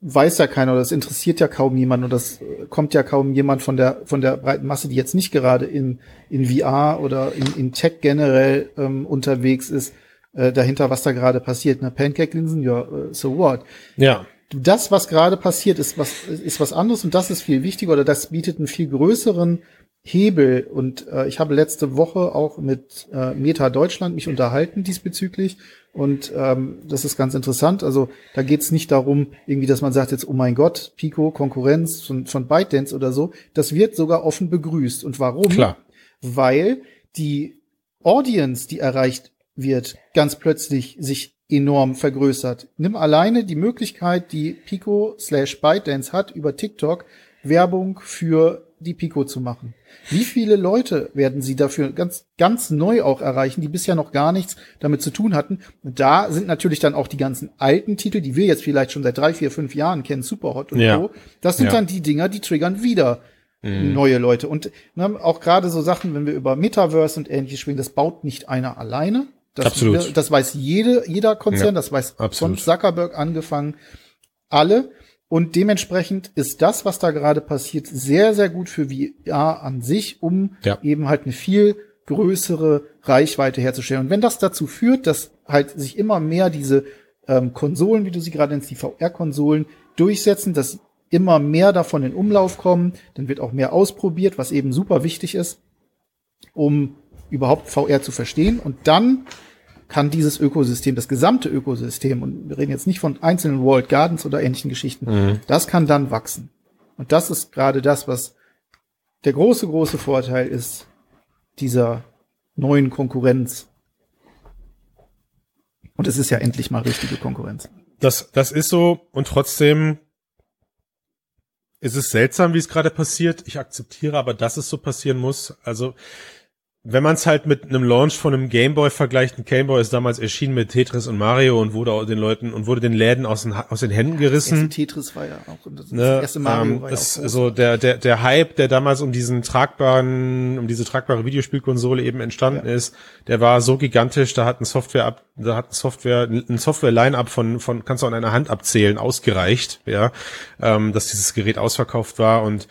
weiß ja keiner oder das interessiert ja kaum jemand und das kommt ja kaum jemand von der von der breiten Masse, die jetzt nicht gerade in in VR oder in, in Tech generell ähm, unterwegs ist, äh, dahinter, was da gerade passiert. Na, Pancake-Linsen, ja, uh, so what? Ja. Das, was gerade passiert, ist was ist was anderes und das ist viel wichtiger oder das bietet einen viel größeren Hebel. Und äh, ich habe letzte Woche auch mit äh, Meta Deutschland mich unterhalten diesbezüglich. Und ähm, das ist ganz interessant. Also da geht es nicht darum, irgendwie, dass man sagt jetzt, oh mein Gott, Pico, Konkurrenz von, von ByteDance oder so. Das wird sogar offen begrüßt. Und warum? Klar. Weil die Audience, die erreicht wird, ganz plötzlich sich enorm vergrößert. Nimm alleine die Möglichkeit, die Pico slash ByteDance hat, über TikTok Werbung für die Pico zu machen. Wie viele Leute werden sie dafür ganz, ganz neu auch erreichen, die bisher noch gar nichts damit zu tun hatten? Da sind natürlich dann auch die ganzen alten Titel, die wir jetzt vielleicht schon seit drei, vier, fünf Jahren kennen, Superhot und ja. so. Das sind ja. dann die Dinger, die triggern wieder mhm. neue Leute. Und ne, auch gerade so Sachen, wenn wir über Metaverse und ähnliches sprechen, das baut nicht einer alleine. Das, Absolut. Das weiß jede, jeder Konzern, ja. das weiß Absolut. von Zuckerberg angefangen. Alle. Und dementsprechend ist das, was da gerade passiert, sehr, sehr gut für VR an sich, um ja. eben halt eine viel größere Reichweite herzustellen. Und wenn das dazu führt, dass halt sich immer mehr diese ähm, Konsolen, wie du sie gerade nennst, die VR-Konsolen durchsetzen, dass immer mehr davon in Umlauf kommen, dann wird auch mehr ausprobiert, was eben super wichtig ist, um überhaupt VR zu verstehen. Und dann kann dieses Ökosystem, das gesamte Ökosystem, und wir reden jetzt nicht von einzelnen World Gardens oder ähnlichen Geschichten, mhm. das kann dann wachsen. Und das ist gerade das, was der große, große Vorteil ist dieser neuen Konkurrenz. Und es ist ja endlich mal richtige Konkurrenz. Das, das ist so und trotzdem ist es seltsam, wie es gerade passiert. Ich akzeptiere aber, dass es so passieren muss. Also wenn man es halt mit einem Launch von einem Gameboy vergleicht, ein Gameboy ist damals erschienen mit Tetris und Mario und wurde den Leuten und wurde den Läden aus den, aus den Händen gerissen. Das Tetris war ja auch das, ne, das erste Mario ähm, war ja auch so der der der Hype, der damals um diesen tragbaren, um diese tragbare Videospielkonsole eben entstanden ja. ist, der war so gigantisch, da hat ein Software ab, da hat ein Software ein Software Line-up von von kannst du an einer Hand abzählen ausgereicht, ja, ähm, dass dieses Gerät ausverkauft war und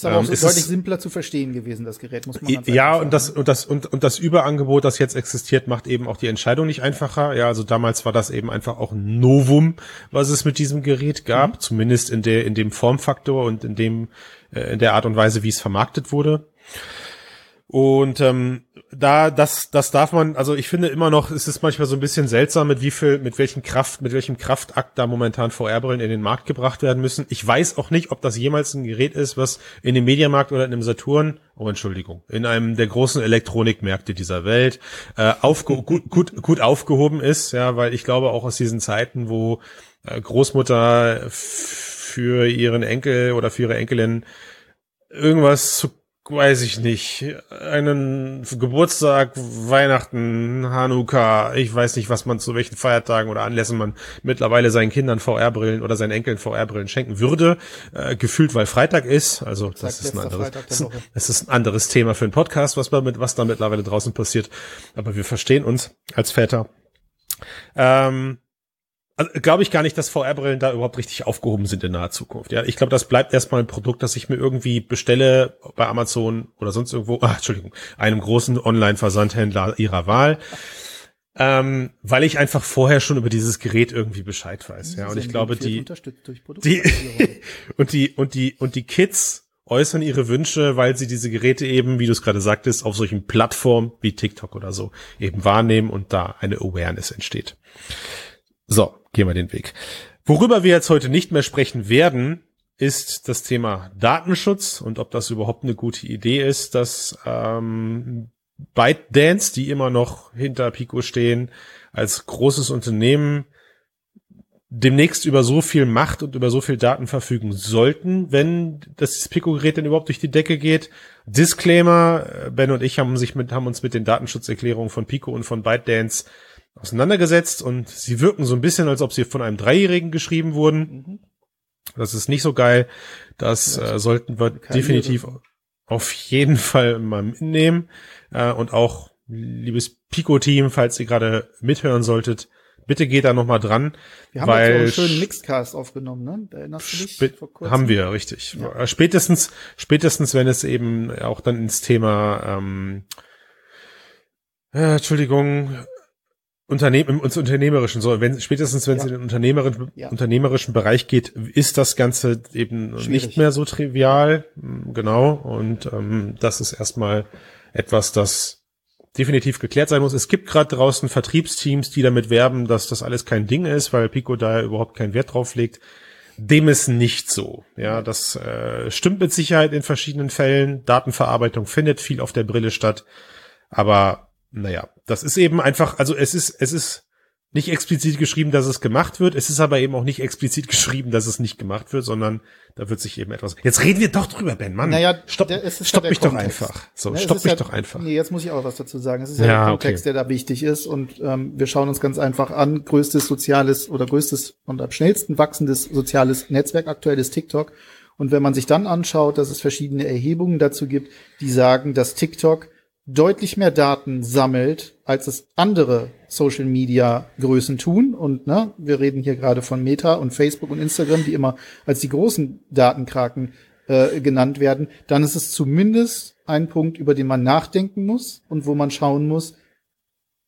ist aber ähm, auch so deutlich simpler zu verstehen gewesen, das Gerät, muss man Ja, und das, und das, und, und das Überangebot, das jetzt existiert, macht eben auch die Entscheidung nicht einfacher. Ja, also damals war das eben einfach auch ein Novum, was es mit diesem Gerät gab, mhm. zumindest in der, in dem Formfaktor und in dem, äh, in der Art und Weise, wie es vermarktet wurde. Und ähm, da, das, das darf man, also ich finde immer noch, es ist manchmal so ein bisschen seltsam, mit wie viel, mit welchem Kraft, mit welchem Kraftakt da momentan VR-Brillen in den Markt gebracht werden müssen. Ich weiß auch nicht, ob das jemals ein Gerät ist, was in dem Mediamarkt oder in einem Saturn, oh Entschuldigung, in einem der großen Elektronikmärkte dieser Welt äh, aufge gut, gut, gut aufgehoben ist, ja, weil ich glaube auch aus diesen Zeiten, wo äh, Großmutter für ihren Enkel oder für ihre Enkelin irgendwas zu weiß ich nicht, einen Geburtstag, Weihnachten, Hanukkah, ich weiß nicht, was man zu welchen Feiertagen oder Anlässen man mittlerweile seinen Kindern VR-Brillen oder seinen Enkeln VR-Brillen schenken würde, äh, gefühlt, weil Freitag ist, also das ist, ein anderes, [LAUGHS] das ist ein anderes Thema für einen Podcast, was, mit, was da mittlerweile draußen passiert, aber wir verstehen uns als Väter. Ähm, also, glaube ich gar nicht, dass VR-Brillen da überhaupt richtig aufgehoben sind in naher Zukunft. Ja, ich glaube, das bleibt erstmal ein Produkt, das ich mir irgendwie bestelle bei Amazon oder sonst irgendwo, ah, Entschuldigung, einem großen Online-Versandhändler ihrer Wahl. Ähm, weil ich einfach vorher schon über dieses Gerät irgendwie Bescheid weiß. Ja, und ich glaube, die, die [LAUGHS] und die und die und die Kids äußern ihre Wünsche, weil sie diese Geräte eben, wie du es gerade sagtest, auf solchen Plattformen wie TikTok oder so eben wahrnehmen und da eine Awareness entsteht. So, gehen wir den Weg. Worüber wir jetzt heute nicht mehr sprechen werden, ist das Thema Datenschutz und ob das überhaupt eine gute Idee ist, dass ähm, ByteDance, die immer noch hinter Pico stehen, als großes Unternehmen demnächst über so viel Macht und über so viel Daten verfügen sollten, wenn das Pico-Gerät denn überhaupt durch die Decke geht. Disclaimer, äh, Ben und ich haben, sich mit, haben uns mit den Datenschutzerklärungen von Pico und von ByteDance auseinandergesetzt und sie wirken so ein bisschen, als ob sie von einem Dreijährigen geschrieben wurden. Mhm. Das ist nicht so geil. Das äh, sollten wir definitiv Irre. auf jeden Fall mal mitnehmen. Äh, und auch, liebes Pico-Team, falls ihr gerade mithören solltet, bitte geht da noch mal dran. Wir haben weil einen schönen Mixcast aufgenommen, ne? Da erinnerst du dich? Vor kurzem? Haben wir, richtig. Ja. Äh, spätestens, spätestens, wenn es eben auch dann ins Thema ähm, äh, Entschuldigung, Unternehmen, ins Unternehmerischen, so, wenn, spätestens wenn ja. es in den unternehmerischen, ja. unternehmerischen Bereich geht, ist das Ganze eben Schwierig. nicht mehr so trivial, hm, genau, und ähm, das ist erstmal etwas, das definitiv geklärt sein muss. Es gibt gerade draußen Vertriebsteams, die damit werben, dass das alles kein Ding ist, weil Pico da überhaupt keinen Wert drauf legt. Dem ist nicht so. Ja, das äh, stimmt mit Sicherheit in verschiedenen Fällen. Datenverarbeitung findet viel auf der Brille statt, aber naja, das ist eben einfach, also es ist, es ist nicht explizit geschrieben, dass es gemacht wird. Es ist aber eben auch nicht explizit [LAUGHS] geschrieben, dass es nicht gemacht wird, sondern da wird sich eben etwas. Jetzt reden wir doch drüber, Ben, Mann. Naja, stopp, stopp mich doch einfach. So, ne, stopp mich ja, doch einfach. Nee, jetzt muss ich auch was dazu sagen. Es ist ja, ja der Kontext, okay. der da wichtig ist und ähm, wir schauen uns ganz einfach an. Größtes soziales oder größtes und am schnellsten wachsendes soziales Netzwerk aktuell ist TikTok. Und wenn man sich dann anschaut, dass es verschiedene Erhebungen dazu gibt, die sagen, dass TikTok deutlich mehr Daten sammelt, als es andere Social Media Größen tun. Und ne, wir reden hier gerade von Meta und Facebook und Instagram, die immer als die großen Datenkraken äh, genannt werden, dann ist es zumindest ein Punkt, über den man nachdenken muss und wo man schauen muss,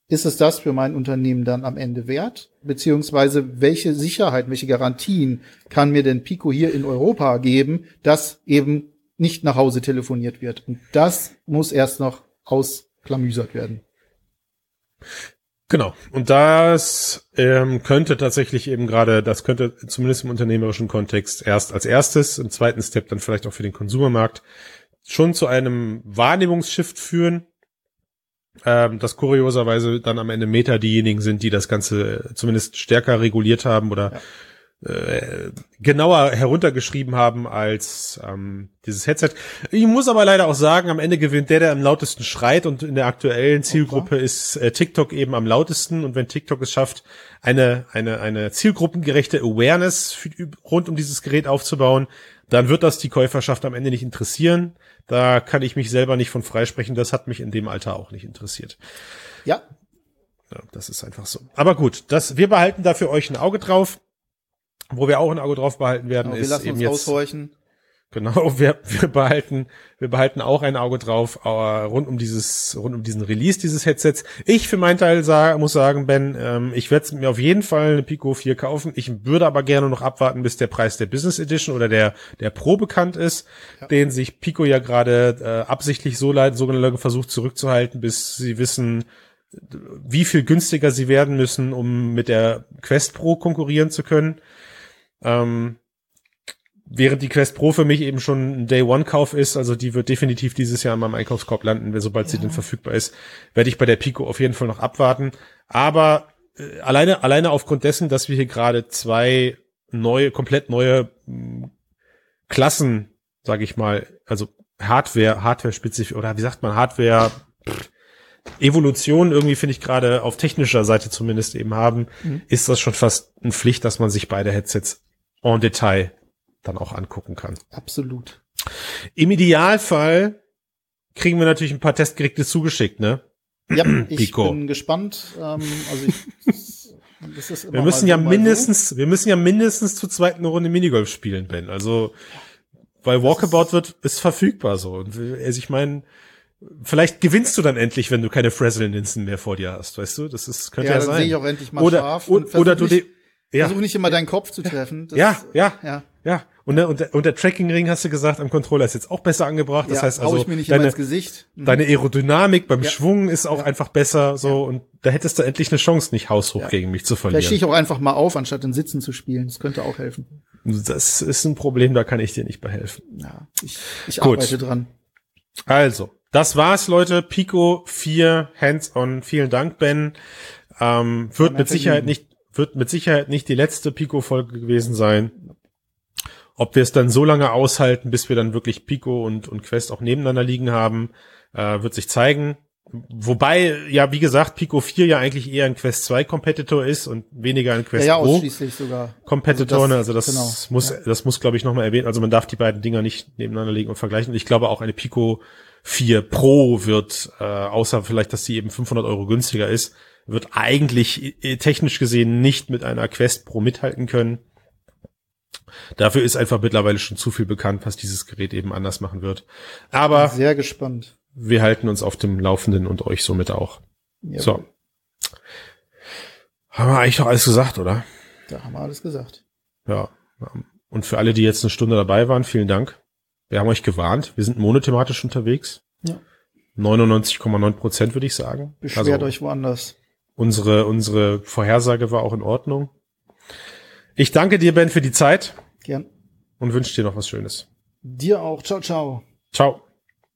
ist es das für mein Unternehmen dann am Ende wert? Beziehungsweise welche Sicherheit, welche Garantien kann mir denn Pico hier in Europa geben, dass eben nicht nach Hause telefoniert wird? Und das muss erst noch ausklamüsert werden. Genau. Und das ähm, könnte tatsächlich eben gerade, das könnte zumindest im unternehmerischen Kontext erst als erstes, im zweiten Step dann vielleicht auch für den Konsumermarkt schon zu einem Wahrnehmungsshift führen, ähm, dass kurioserweise dann am Ende Meta diejenigen sind, die das Ganze zumindest stärker reguliert haben oder ja äh, genauer heruntergeschrieben haben als ähm, dieses Headset. Ich muss aber leider auch sagen, am Ende gewinnt der, der am lautesten schreit und in der aktuellen Zielgruppe okay. ist äh, TikTok eben am lautesten und wenn TikTok es schafft, eine, eine, eine zielgruppengerechte Awareness für, rund um dieses Gerät aufzubauen, dann wird das die Käuferschaft am Ende nicht interessieren. Da kann ich mich selber nicht von freisprechen. Das hat mich in dem Alter auch nicht interessiert. Ja. ja das ist einfach so. Aber gut, das, wir behalten da für euch ein Auge drauf. Wo wir auch ein Auge drauf behalten werden, genau, ist eben jetzt. Aushorchen. [LAUGHS] Genau, wir, wir behalten, wir behalten auch ein Auge drauf äh, rund um dieses, rund um diesen Release dieses Headsets. Ich für meinen Teil sag, muss sagen, Ben, ähm, ich werde mir auf jeden Fall eine Pico 4 kaufen. Ich würde aber gerne noch abwarten, bis der Preis der Business Edition oder der der Pro bekannt ist, ja. den sich Pico ja gerade äh, absichtlich so leid, so lange versucht zurückzuhalten, bis sie wissen, wie viel günstiger sie werden müssen, um mit der Quest Pro konkurrieren zu können. Ähm, während die Quest Pro für mich eben schon ein Day-One-Kauf ist, also die wird definitiv dieses Jahr in meinem Einkaufskorb landen, sobald ja. sie denn verfügbar ist, werde ich bei der Pico auf jeden Fall noch abwarten. Aber äh, alleine, alleine aufgrund dessen, dass wir hier gerade zwei neue, komplett neue mh, hm, Klassen, sage ich mal, also Hardware, Hardware-spezifisch, oder wie sagt man, Hardware, pff, Evolution irgendwie finde ich gerade auf technischer Seite zumindest eben haben, mhm. ist das schon fast eine Pflicht, dass man sich beide Headsets en Detail dann auch angucken kann. Absolut. Im Idealfall kriegen wir natürlich ein paar Testgeräte zugeschickt, ne? Ja, [CLEARS THROAT] ich Pico. bin gespannt. Ähm, also ich, [LAUGHS] wir müssen ja mindestens, so. wir müssen ja mindestens zur zweiten Runde Minigolf spielen, Ben. Also, weil Walkabout wird, ist verfügbar so. Und also ich meine, vielleicht gewinnst du dann endlich, wenn du keine Frazzle-Ninsen mehr vor dir hast, weißt du? Das ist, könnte ja, ja dann sein. sehe ich auch endlich mal oder, scharf. Oder, oder du, ja. versuch nicht immer deinen Kopf zu treffen. Das, ja, ja, ja, ja. Und der, und der, und der Tracking-Ring, hast du gesagt, am Controller ist jetzt auch besser angebracht. Das ja, heißt also, deine, mhm. deine Aerodynamik beim ja. Schwung ist auch ja. einfach besser, so. Und da hättest du endlich eine Chance, nicht haushoch gegen mich zu verlieren. Vielleicht stehe ich auch einfach mal auf, anstatt in Sitzen zu spielen. Das könnte auch helfen. Das ist ein Problem, da kann ich dir nicht behelfen. Ja, ich, ich Gut. arbeite dran. Also, das war's, Leute. Pico 4 Hands-on. Vielen Dank, Ben. Ähm, wird mit Sicherheit nicht, wird mit Sicherheit nicht die letzte Pico-Folge gewesen sein. Ob wir es dann so lange aushalten, bis wir dann wirklich Pico und, und Quest auch nebeneinander liegen haben, äh, wird sich zeigen. Wobei, ja, wie gesagt, Pico 4 ja eigentlich eher ein Quest 2 Competitor ist und weniger ein Quest ja, ja, ausschließlich sogar. Competitor. Also das, also das genau, muss, ja. das muss, glaube ich, nochmal erwähnen. Also man darf die beiden Dinger nicht nebeneinander legen und vergleichen. Und ich glaube auch eine Pico 4 Pro wird, äh, außer vielleicht, dass sie eben 500 Euro günstiger ist, wird eigentlich äh, technisch gesehen nicht mit einer Quest Pro mithalten können. Dafür ist einfach mittlerweile schon zu viel bekannt, was dieses Gerät eben anders machen wird. Aber sehr gespannt. Wir halten uns auf dem Laufenden und euch somit auch. Jawohl. So. Haben wir eigentlich doch alles gesagt, oder? Da haben wir alles gesagt. Ja. Und für alle, die jetzt eine Stunde dabei waren, vielen Dank. Wir haben euch gewarnt. Wir sind monothematisch unterwegs. Ja. 99,9 Prozent würde ich sagen. Beschwert also, euch woanders. Unsere, unsere Vorhersage war auch in Ordnung. Ich danke dir, Ben, für die Zeit. Gern. Und wünsche dir noch was Schönes. Dir auch. Ciao, ciao. Ciao.